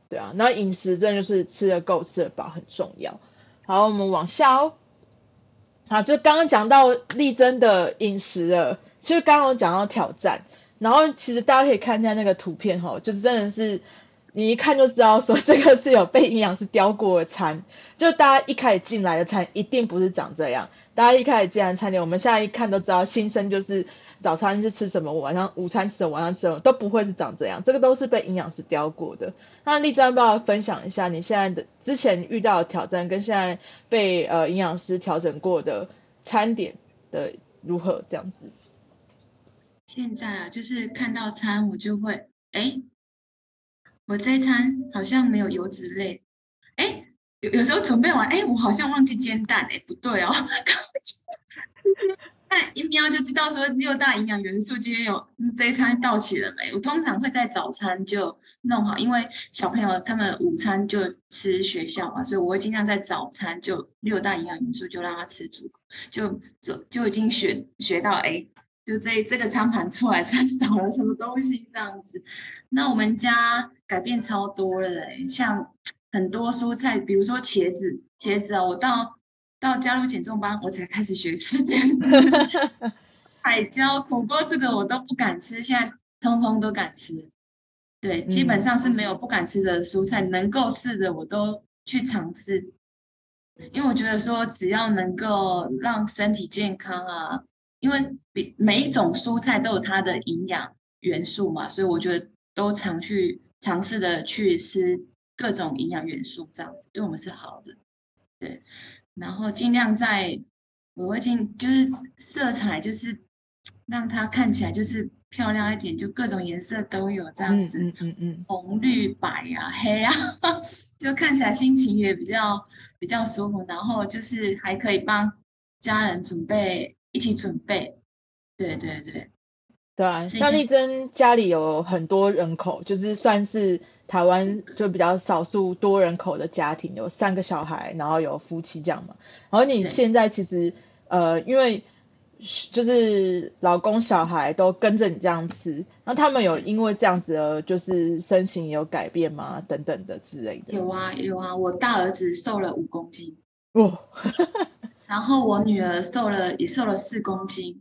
对啊。那饮食真的就是吃得够、吃得饱很重要。好，我们往下哦。好，就刚刚讲到丽珍的饮食了，其实刚刚我讲到挑战，然后其实大家可以看一下那个图片哈，就是真的是你一看就知道说这个是有被营养师雕过的餐，就大家一开始进来的餐一定不是长这样。大家一开始进来餐点，我们现在一看都知道，新生就是。早餐是吃什么？晚上午餐吃什么？晚上吃什么？都不会是长这样，这个都是被营养师雕过的。那丽珍要不要分享一下你现在的之前遇到的挑战，跟现在被呃营养师调整过的餐点的如何这样子？现在啊，就是看到餐我就会，哎，我这餐好像没有油脂类，哎，有有时候准备完，哎，我好像忘记煎蛋，哎，不对哦。那一瞄就知道说六大营养元素今天有这一餐到齐了没？我通常会在早餐就弄好，因为小朋友他们午餐就吃学校嘛，所以我会尽量在早餐就六大营养元素就让他吃足，就就就已经学学到哎，就这这个餐盘出来才少了什么东西这样子。那我们家改变超多了嘞，像很多蔬菜，比如说茄子，茄子啊，我到。到加入减重班，我才开始学吃。海椒、苦瓜这个我都不敢吃，现在通通都敢吃。对，基本上是没有不敢吃的蔬菜，能够试的我都去尝试。因为我觉得说只要能够让身体健康啊，因为比每一种蔬菜都有它的营养元素嘛，所以我觉得都常去尝试的去吃各种营养元素，这样子对我们是好的。对，然后尽量在我会尽就是色彩就是让它看起来就是。漂亮一点，就各种颜色都有这样子，嗯嗯嗯，嗯红绿白呀、啊、黑呀、啊，就看起来心情也比较比较舒服。然后就是还可以帮家人准备，一起准备。对对对，对啊，像丽珍家里有很多人口，就是算是台湾就比较少数多人口的家庭，有三个小孩，然后有夫妻这样嘛。然后你现在其实呃，因为。就是老公小孩都跟着你这样吃，那他们有因为这样子而就是身形有改变吗？等等的之类的。有啊有啊，我大儿子瘦了五公斤，哦，然后我女儿瘦了也瘦了四公斤。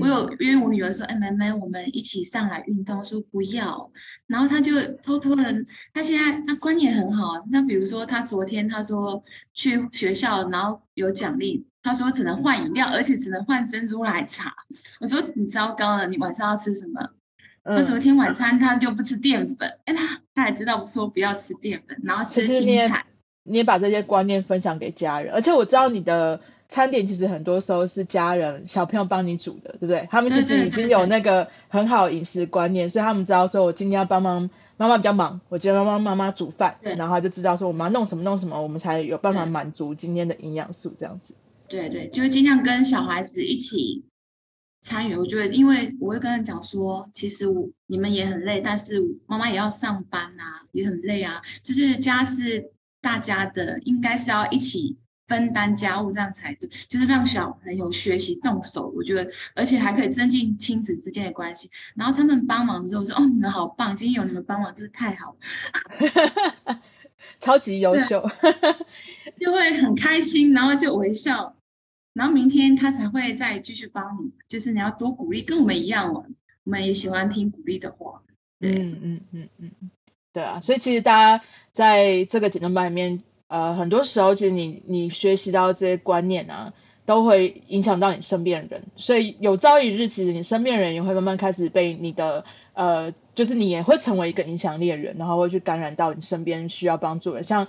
我有因为我女儿说：“哎，妹妹，我们一起上来运动。”说不要，然后她就偷偷的，她现在她观念很好。那比如说她昨天她说去学校，然后有奖励。她说只能换饮料，而且只能换珍珠奶茶。我说你糟糕了，你晚上要吃什么？那、嗯、昨天晚餐他就不吃淀粉，哎，他他还知道说不要吃淀粉，然后吃青菜。你也把这些观念分享给家人，而且我知道你的餐点其实很多时候是家人小朋友帮你煮的，对不对？他们其实已经有那个很好饮食观念，所以他们知道说我今天要帮忙妈妈比较忙，我今天要帮妈妈煮饭，然后他就知道说我们要弄什么弄什么，我们才有办法满足今天的营养素这样子。对对，就是尽量跟小孩子一起参与。我觉得，因为我会跟他讲说，其实我你们也很累，但是妈妈也要上班啊，也很累啊。就是家是大家的，应该是要一起分担家务，这样才对。就是让小朋友学习动手，我觉得，而且还可以增进亲子之间的关系。然后他们帮忙之后说：“哦，你们好棒，今天有你们帮忙，真是太好了，超级优秀。”就会很开心，然后就微笑。然后明天他才会再继续帮你，就是你要多鼓励，跟我们一样哦，我们也喜欢听鼓励的话。对，嗯嗯嗯嗯，对啊，所以其实大家在这个减重班里面，呃，很多时候其实你你学习到这些观念啊，都会影响到你身边的人，所以有朝一日，其实你身边人也会慢慢开始被你的呃，就是你也会成为一个影响力的人，然后会去感染到你身边需要帮助的，像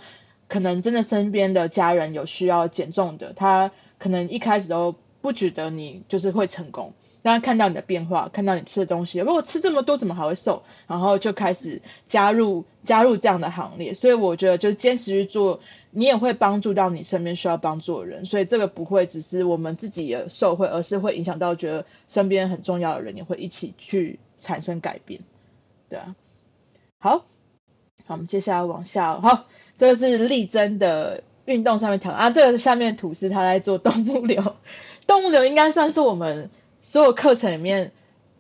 可能真的身边的家人有需要减重的，他。可能一开始都不觉得你就是会成功，让他看到你的变化，看到你吃的东西，如果吃这么多怎么还会瘦？然后就开始加入加入这样的行列。所以我觉得就是坚持去做，你也会帮助到你身边需要帮助的人。所以这个不会只是我们自己的受惠，而是会影响到觉得身边很重要的人也会一起去产生改变。对啊，好，好，我们接下来往下，好，这个是力争的。运动上面调啊，这个下面吐司他在做动物流，动物流应该算是我们所有课程里面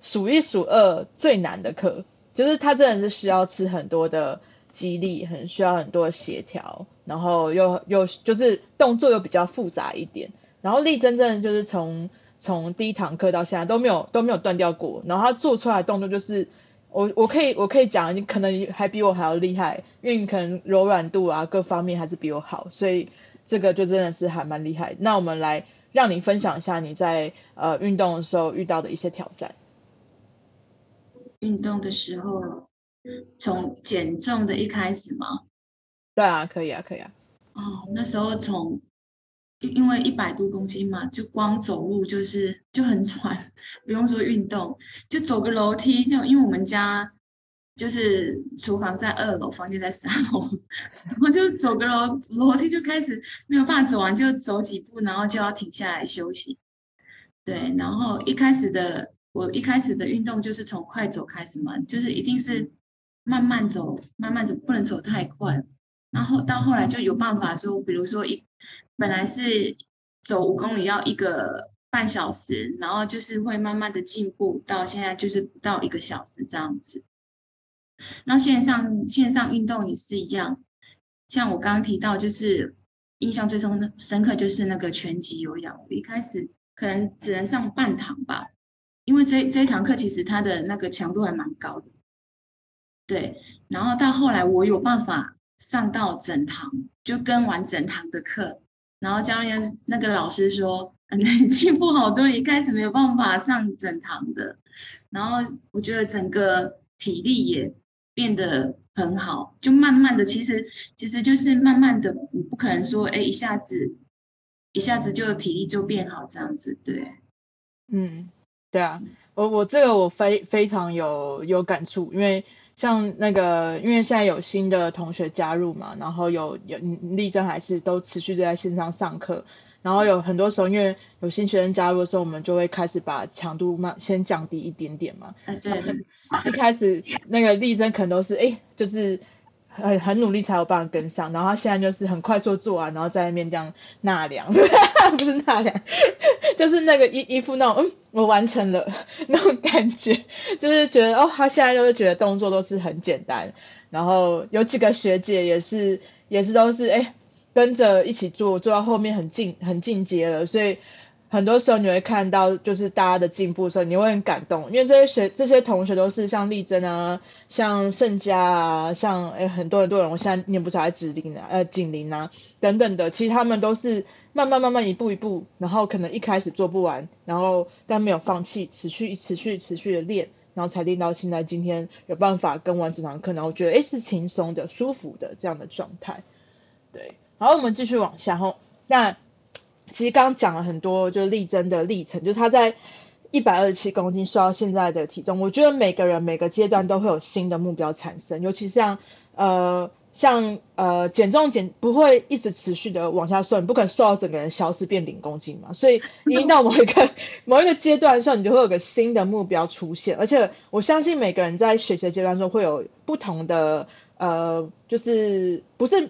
数一数二最难的课，就是他真的是需要吃很多的肌力，很需要很多的协调，然后又又就是动作又比较复杂一点，然后丽珍真正就是从从第一堂课到现在都没有都没有断掉过，然后他做出来的动作就是。我我可以我可以讲，你可能还比我还要厉害，因为你可能柔软度啊各方面还是比我好，所以这个就真的是还蛮厉害。那我们来让你分享一下你在呃运动的时候遇到的一些挑战。运动的时候，从减重的一开始吗？对啊，可以啊，可以啊。哦，那时候从。因为一百多公斤嘛，就光走路就是就很喘，不用说运动，就走个楼梯。就因为我们家就是厨房在二楼，房间在三楼，然后就走个楼楼梯就开始没有办法走完，就走几步，然后就要停下来休息。对，然后一开始的我一开始的运动就是从快走开始嘛，就是一定是慢慢走，慢慢走，不能走太快。然后到后来就有办法说，比如说一。本来是走五公里要一个半小时，然后就是会慢慢的进步，到现在就是不到一个小时这样子。那线上线上运动也是一样，像我刚刚提到，就是印象最深的深刻就是那个拳击有氧，我一开始可能只能上半堂吧，因为这这一堂课其实它的那个强度还蛮高的。对，然后到后来我有办法。上到整堂，就跟完整堂的课，然后教练那个老师说，嗯，你进步好多，一开始没有办法上整堂的，然后我觉得整个体力也变得很好，就慢慢的，其实其实就是慢慢的，你不可能说，哎，一下子一下子就体力就变好这样子，对，嗯，对啊，我我这个我非非常有有感触，因为。像那个，因为现在有新的同学加入嘛，然后有有力争还是都持续在线上上课，然后有很多时候，因为有新学生加入的时候，我们就会开始把强度慢先降低一点点嘛。对。一开始那个力珍可能都是哎，就是。很很努力才有办法跟上，然后他现在就是很快速做完，然后在那边这样纳凉，不是纳凉，就是那个一一副那种嗯，我完成了那种感觉，就是觉得哦，他现在就是觉得动作都是很简单，然后有几个学姐也是也是都是哎跟着一起做，做到后面很进很进阶了，所以。很多时候你会看到，就是大家的进步的时候，你会很感动，因为这些学这些同学都是像丽珍啊，像盛佳啊，像诶很多很多人，我现在念不出来，指令啊，呃景琳啊等等的，其实他们都是慢慢慢慢一步一步，然后可能一开始做不完，然后但没有放弃，持续持续持续的练，然后才练到现在今天有办法跟完整堂课，然后觉得诶是轻松的、舒服的这样的状态。对，好，我们继续往下吼，那。其实刚讲了很多，就是丽珍的历程，就是他在一百二十七公斤瘦到现在的体重。我觉得每个人每个阶段都会有新的目标产生，尤其像呃像呃减重减不会一直持续的往下瘦，你不可能瘦到整个人消失变零公斤嘛。所以一到某一个某一个阶段的时候，你就会有个新的目标出现。而且我相信每个人在学习的阶段中会有不同的呃，就是不是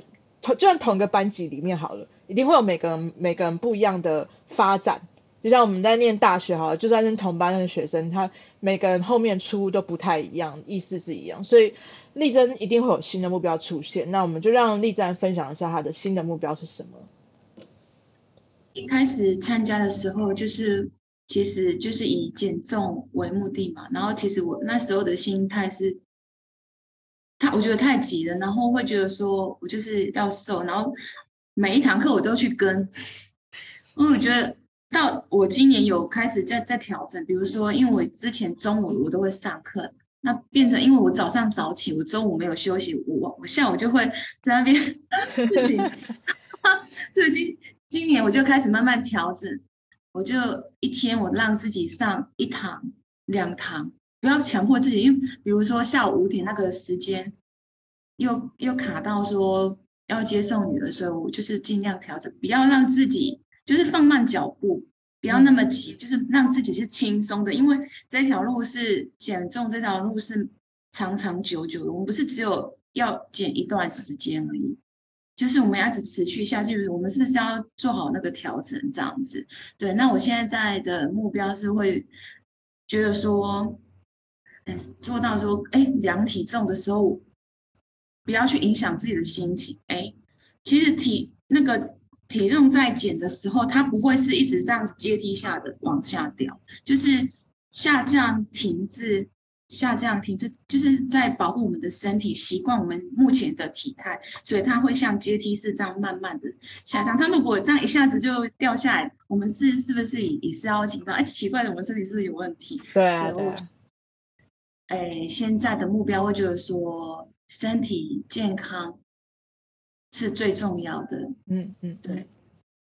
就像同一个班级里面好了。一定会有每个人每个人不一样的发展，就像我们在念大学哈，就算是同班的学生，他每个人后面出都不太一样，意思是一样，所以丽珍一定会有新的目标出现。那我们就让丽珍分享一下她的新的目标是什么。一开始参加的时候，就是其实就是以减重为目的嘛，然后其实我那时候的心态是，他我觉得太急了，然后会觉得说我就是要瘦，然后。每一堂课我都去跟，因为我觉得到我今年有开始在在调整，比如说，因为我之前中午我都会上课，那变成因为我早上早起，我中午没有休息，我我下午就会在那边 不行，所以今今年我就开始慢慢调整，我就一天我让自己上一堂两堂，不要强迫自己，因为比如说下午五点那个时间又又卡到说。要接送女儿所以，我就是尽量调整，不要让自己就是放慢脚步，不要那么急，就是让自己是轻松的。因为这条路是减重，这条路是长长久久的。我们不是只有要减一段时间而已，就是我们要一直持续下去。我们是不是要做好那个调整？这样子，对。那我现在在的目标是会觉得说，哎，做到说，哎，量体重的时候。不要去影响自己的心情。哎，其实体那个体重在减的时候，它不会是一直这样子阶梯下的往下掉，就是下降停滞，下降停滞，就是在保护我们的身体，习惯我们目前的体态，所以它会像阶梯式这样慢慢的下降。它如果这样一下子就掉下来，我们是是不是也是要紧张？哎，奇怪的，我们身体是不是有问题？对啊，对啊。哎，现在的目标我就是说。身体健康是最重要的，嗯嗯，对。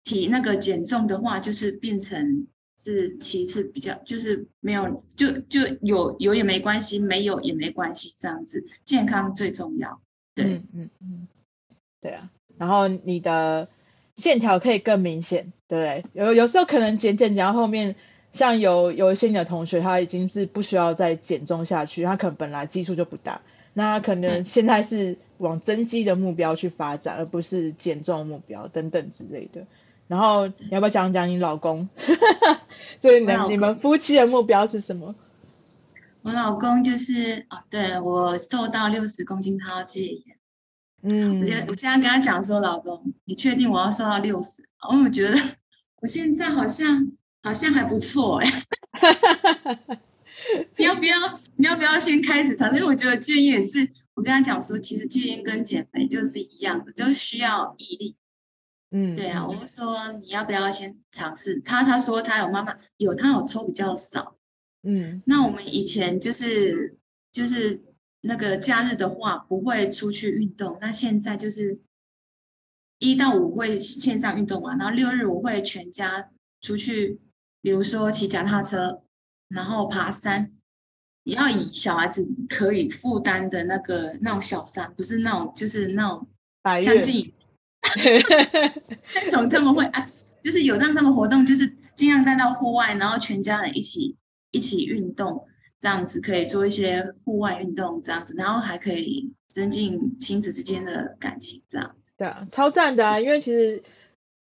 体那个减重的话，就是变成是其次，比较就是没有，就就有有也没关系，没有也没关系，这样子健康最重要。对，嗯嗯嗯，对啊。然后你的线条可以更明显，对不对？有有时候可能减减减到后面，像有有一些你的同学，他已经是不需要再减重下去，他可能本来基数就不大。那可能现在是往增肌的目标去发展，而不是减重目标等等之类的。然后你要不要讲讲你老公？对，你你们夫妻的目标是什么？我老公就是哦，对，我瘦到六十公斤，他要戒烟。嗯，我现在我现在跟他讲说，老公，你确定我要瘦到六十？我觉得我现在好像好像还不错哎。你要不要？你要不要先开始尝试？因为我觉得戒烟也是，我跟他讲说，其实戒烟跟减肥就是一样的，就是需要毅力。嗯，对啊，我就说你要不要先尝试？他他说他有妈妈有，他有抽比较少。嗯，那我们以前就是就是那个假日的话不会出去运动，那现在就是一到五会线上运动嘛，然后六日我会全家出去，比如说骑脚踏车，然后爬山，也要以小孩子可以负担的那个那种小山，不是那种就是那种相近，那种他们会啊，就是有让他们活动，就是尽量带到户外，然后全家人一起。一起运动，这样子可以做一些户外运动，这样子，然后还可以增进亲子之间的感情，这样子。对啊，超赞的啊！因为其实，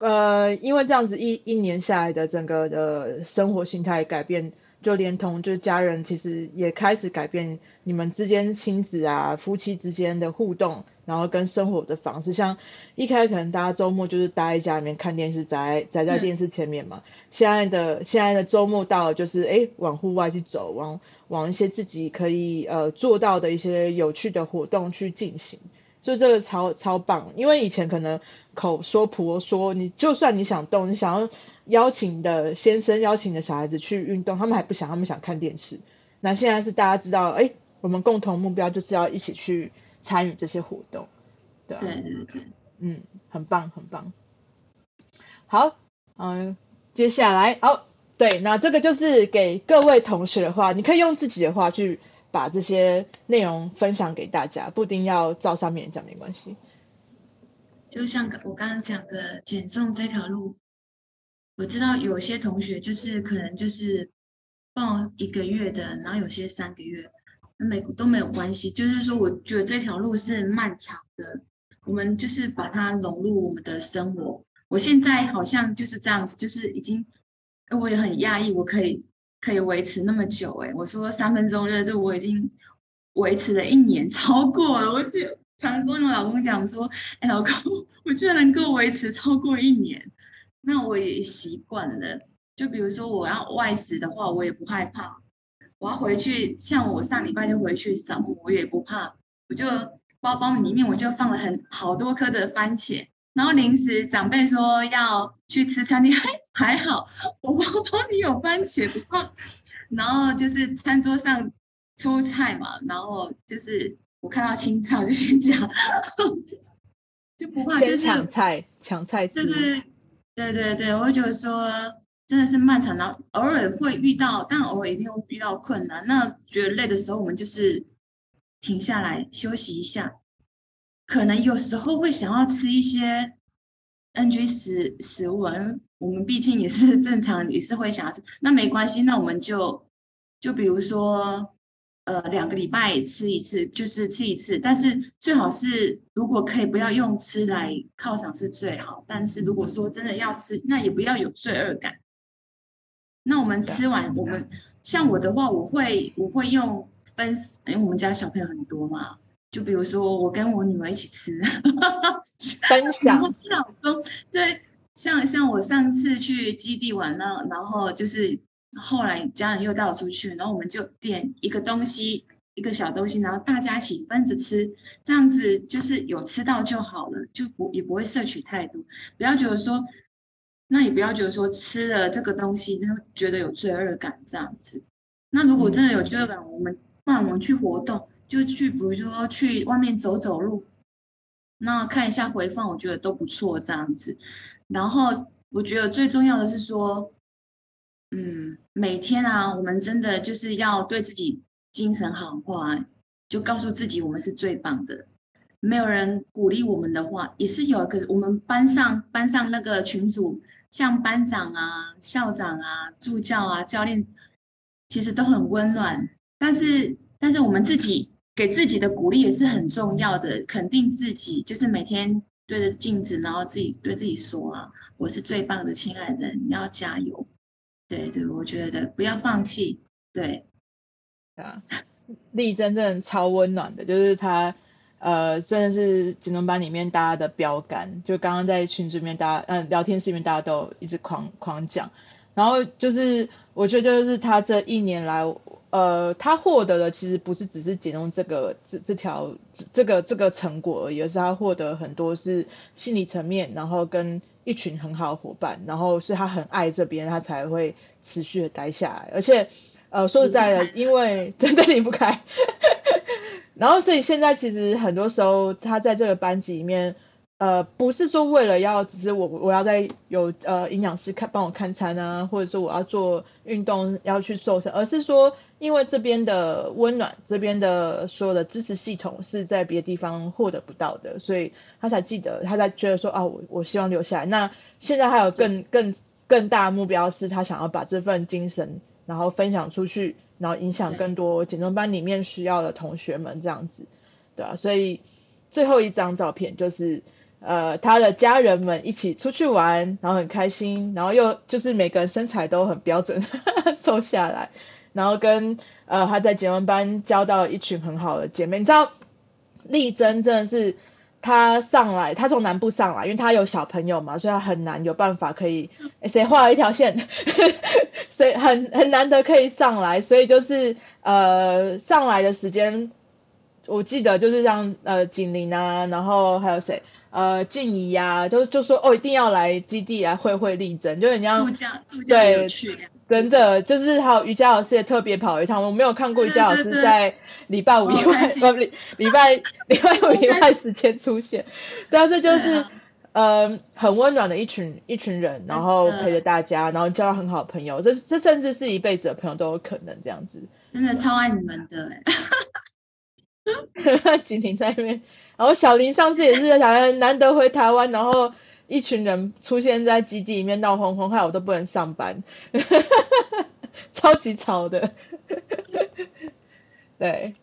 呃，因为这样子一一年下来的整个的生活形态改变。就连同就是家人，其实也开始改变你们之间亲子啊、夫妻之间的互动，然后跟生活的方式。像一开始可能大家周末就是待在家里面看电视，宅宅在电视前面嘛。嗯、现在的现在的周末到了，就是哎往户外去走，往往一些自己可以呃做到的一些有趣的活动去进行。所以这个超超棒，因为以前可能口说婆说，你就算你想动，你想要。邀请的先生邀请的小孩子去运动，他们还不想，他们想看电视。那现在是大家知道，哎，我们共同目标就是要一起去参与这些活动，对，对对对，嗯，很棒很棒。好，嗯，接下来，哦，对，那这个就是给各位同学的话，你可以用自己的话去把这些内容分享给大家，不一定要照上面讲，没关系。就像我刚刚讲的，减重这条路。我知道有些同学就是可能就是报一个月的，然后有些三个月，没都没有关系。就是说，我觉得这条路是漫长的，我们就是把它融入我们的生活。我现在好像就是这样子，就是已经，我也很讶异，我可以可以维持那么久。哎，我说三分钟热度，我已经维持了一年，超过了。我就常跟我老公讲说，哎，老公，我居然能够维持超过一年。那我也习惯了，就比如说我要外食的话，我也不害怕。我要回去，像我上礼拜就回去扫墓，我也不怕。我就包包里面我就放了很好多颗的番茄，然后临时长辈说要去吃餐厅，还好我包包里有番茄，不怕。然后就是餐桌上出菜嘛，然后就是我看到青菜就先讲，就不怕，就是抢菜抢菜就是。对对对，我就觉得说真的是漫长，然后偶尔会遇到，但偶尔一定会遇到困难。那觉得累的时候，我们就是停下来休息一下。可能有时候会想要吃一些 NG 食食物，我们毕竟也是 正常，也是会想要吃。那没关系，那我们就就比如说。呃，两个礼拜吃一次，就是吃一次，但是最好是如果可以不要用吃来犒赏是最好。但是如果说真的要吃，那也不要有罪恶感。那我们吃完，我们像我的话，我会我会用分，因为我们家小朋友很多嘛，就比如说我跟我女儿一起吃，分享。然后老公对，像像我上次去基地玩了，然后就是。后来家人又带我出去，然后我们就点一个东西，一个小东西，然后大家一起分着吃，这样子就是有吃到就好了，就不也不会摄取太多。不要觉得说，那也不要觉得说吃了这个东西就觉得有罪恶感这样子。那如果真的有罪恶感，我们不然我们去活动，就去比如说去外面走走路，那看一下回放，我觉得都不错这样子。然后我觉得最重要的是说。嗯，每天啊，我们真的就是要对自己精神好话，就告诉自己我们是最棒的。没有人鼓励我们的话，也是有。可是我们班上班上那个群组，像班长啊、校长啊、助教啊、教练，其实都很温暖。但是，但是我们自己给自己的鼓励也是很重要的，肯定自己，就是每天对着镜子，然后自己对自己说啊：“我是最棒的，亲爱的，你要加油。”对对，我觉得不要放弃。对，啊，丽真正超温暖的，就是她，呃，真的是减重班里面大家的标杆。就刚刚在群里面，大家，嗯、聊天室里面大家都一直狂狂讲。然后就是，我觉得就是他这一年来，呃，他获得的其实不是只是减重这个这这条这个这个成果而已，而是他获得很多是心理层面，然后跟一群很好的伙伴，然后是他很爱这边，他才会持续的待下来。而且，呃，说实在的，因为 真的离不开，然后所以现在其实很多时候他在这个班级里面。呃，不是说为了要，只是我我要在有呃营养师看帮我看餐啊，或者说我要做运动要去瘦身，而是说因为这边的温暖，这边的所有的支持系统是在别的地方获得不到的，所以他才记得，他才觉得说啊，我我希望留下来。那现在还有更更更大的目标是他想要把这份精神然后分享出去，然后影响更多减重班里面需要的同学们这样子，对啊，所以最后一张照片就是。呃，他的家人们一起出去玩，然后很开心，然后又就是每个人身材都很标准，瘦下来，然后跟呃他在减重班交到一群很好的姐妹。你知道丽珍真的是他上来，他从南部上来，因为他有小朋友嘛，所以他很难有办法可以，谁画了一条线，所以很很难得可以上来，所以就是呃上来的时间，我记得就是像呃景玲啊，然后还有谁？呃，静怡呀，就就说哦，一定要来基地来会会丽珍，就人家度假度假有趣，真的就是还有瑜伽老师也特别跑一趟，我没有看过瑜伽老师在礼拜五以外，不礼礼拜 礼拜五以外时间出现，但是就是呃很温暖的一群一群人，然后陪着大家，然后交到很好的朋友，这这甚至是一辈子的朋友都有可能这样子，真的超爱你们的哎，景婷在那边。然后小林上次也是想难得回台湾，然后一群人出现在基地里面闹哄哄，害我都不能上班，超级吵的。对，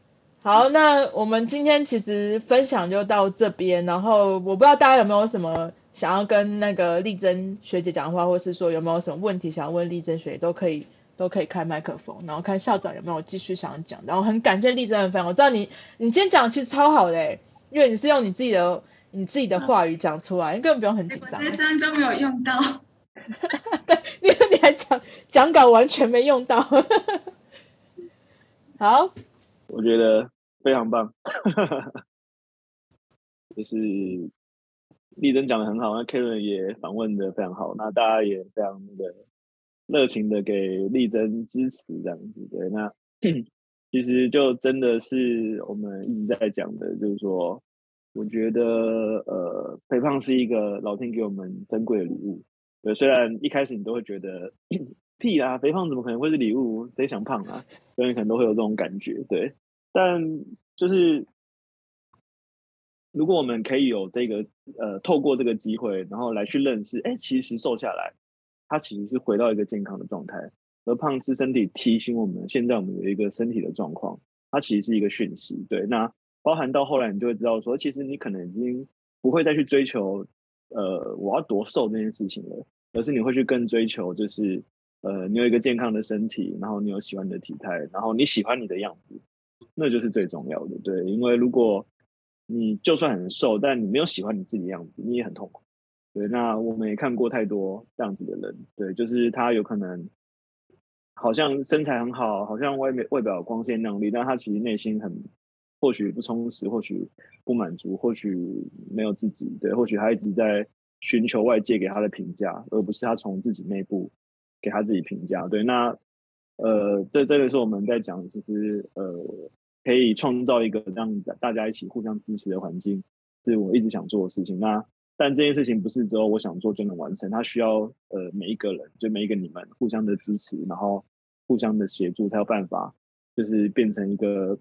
好，那我们今天其实分享就到这边，然后我不知道大家有没有什么想要跟那个丽珍学姐讲话，或是说有没有什么问题想要问丽珍学姐，都可以都可以开麦克风，然后看校长有没有继续想讲。然后很感谢丽珍的分享，我知道你你今天讲其实超好的诶因为你是用你自己的你自己的话语讲出来，你根本不用很紧张。这三都没有用到，对，因为你还讲讲稿完全没用到。好，我觉得非常棒，就是丽珍讲的很好，那 Karen 也访问的非常好，那大家也非常那个热情的给丽珍支持，这样子对那。其实就真的是我们一直在讲的，就是说，我觉得呃，肥胖是一个老天给我们珍贵的礼物。对，虽然一开始你都会觉得 屁啊，肥胖怎么可能会是礼物？谁想胖啊？所以可能都会有这种感觉。对，但就是如果我们可以有这个呃，透过这个机会，然后来去认识，哎，其实瘦下来，它其实是回到一个健康的状态。而胖是身体提醒我们，现在我们有一个身体的状况，它其实是一个讯息。对，那包含到后来，你就会知道说，其实你可能已经不会再去追求，呃，我要多瘦这件事情了，而是你会去更追求，就是呃，你有一个健康的身体，然后你有喜欢你的体态，然后你喜欢你的样子，那就是最重要的。对，因为如果你就算很瘦，但你没有喜欢你自己的样子，你也很痛苦。对，那我们也看过太多这样子的人，对，就是他有可能。好像身材很好，好像外面外表光鲜亮丽，但他其实内心很或许不充实，或许不满足，或许没有自己。对，或许他一直在寻求外界给他的评价，而不是他从自己内部给他自己评价。对，那呃，这这个是我们在讲，其实呃，可以创造一个让大家一起互相支持的环境，是我一直想做的事情。那但这件事情不是只有我想做就能完成，它需要呃每一个人，就每一个你们互相的支持，然后互相的协助，才有办法，就是变成一个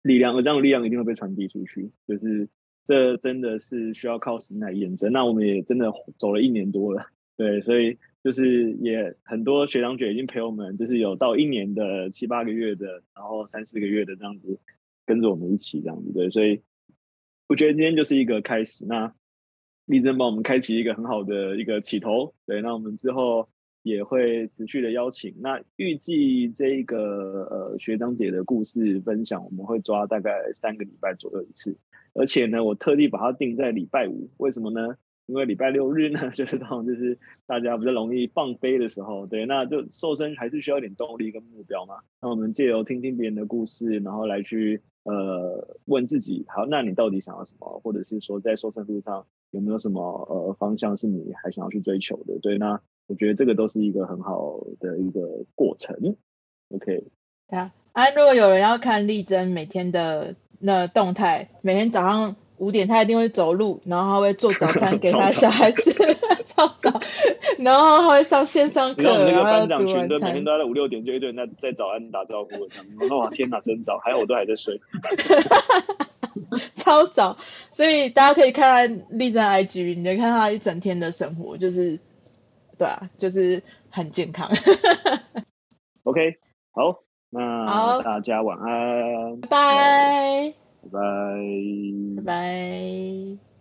力量，而这样的力量一定会被传递出去。就是这真的是需要靠时间来验证。那我们也真的走了一年多了，对，所以就是也很多学长姐已经陪我们，就是有到一年的七八个月的，然后三四个月的这样子跟着我们一起这样子，对，所以我觉得今天就是一个开始。那力争帮我们开启一个很好的一个起头，对，那我们之后也会持续的邀请。那预计这一个呃学长姐的故事分享，我们会抓大概三个礼拜左右一次，而且呢，我特地把它定在礼拜五，为什么呢？因为礼拜六日呢，就是当就是大家比较容易放飞的时候，对，那就瘦身还是需要一点动力跟目标嘛。那我们借由听听别人的故事，然后来去呃问自己，好，那你到底想要什么？或者是说在瘦身路上。有没有什么呃方向是你还想要去追求的？对，那我觉得这个都是一个很好的一个过程。OK，对啊，啊，如果有人要看丽珍每天的那动态，每天早上五点她一定会走路，然后她会做早餐给她小孩子，超早，然后她会上线上课，然后班长群的每天都在五六点就一堆人在在早安打招呼，哇天哪，真早，还好我都还在睡。超早。所以大家可以看看丽珍 ig 你能看到她一整天的生活就是对啊就是很健康。Ok 好。那大家晚安。拜拜。拜拜。拜拜。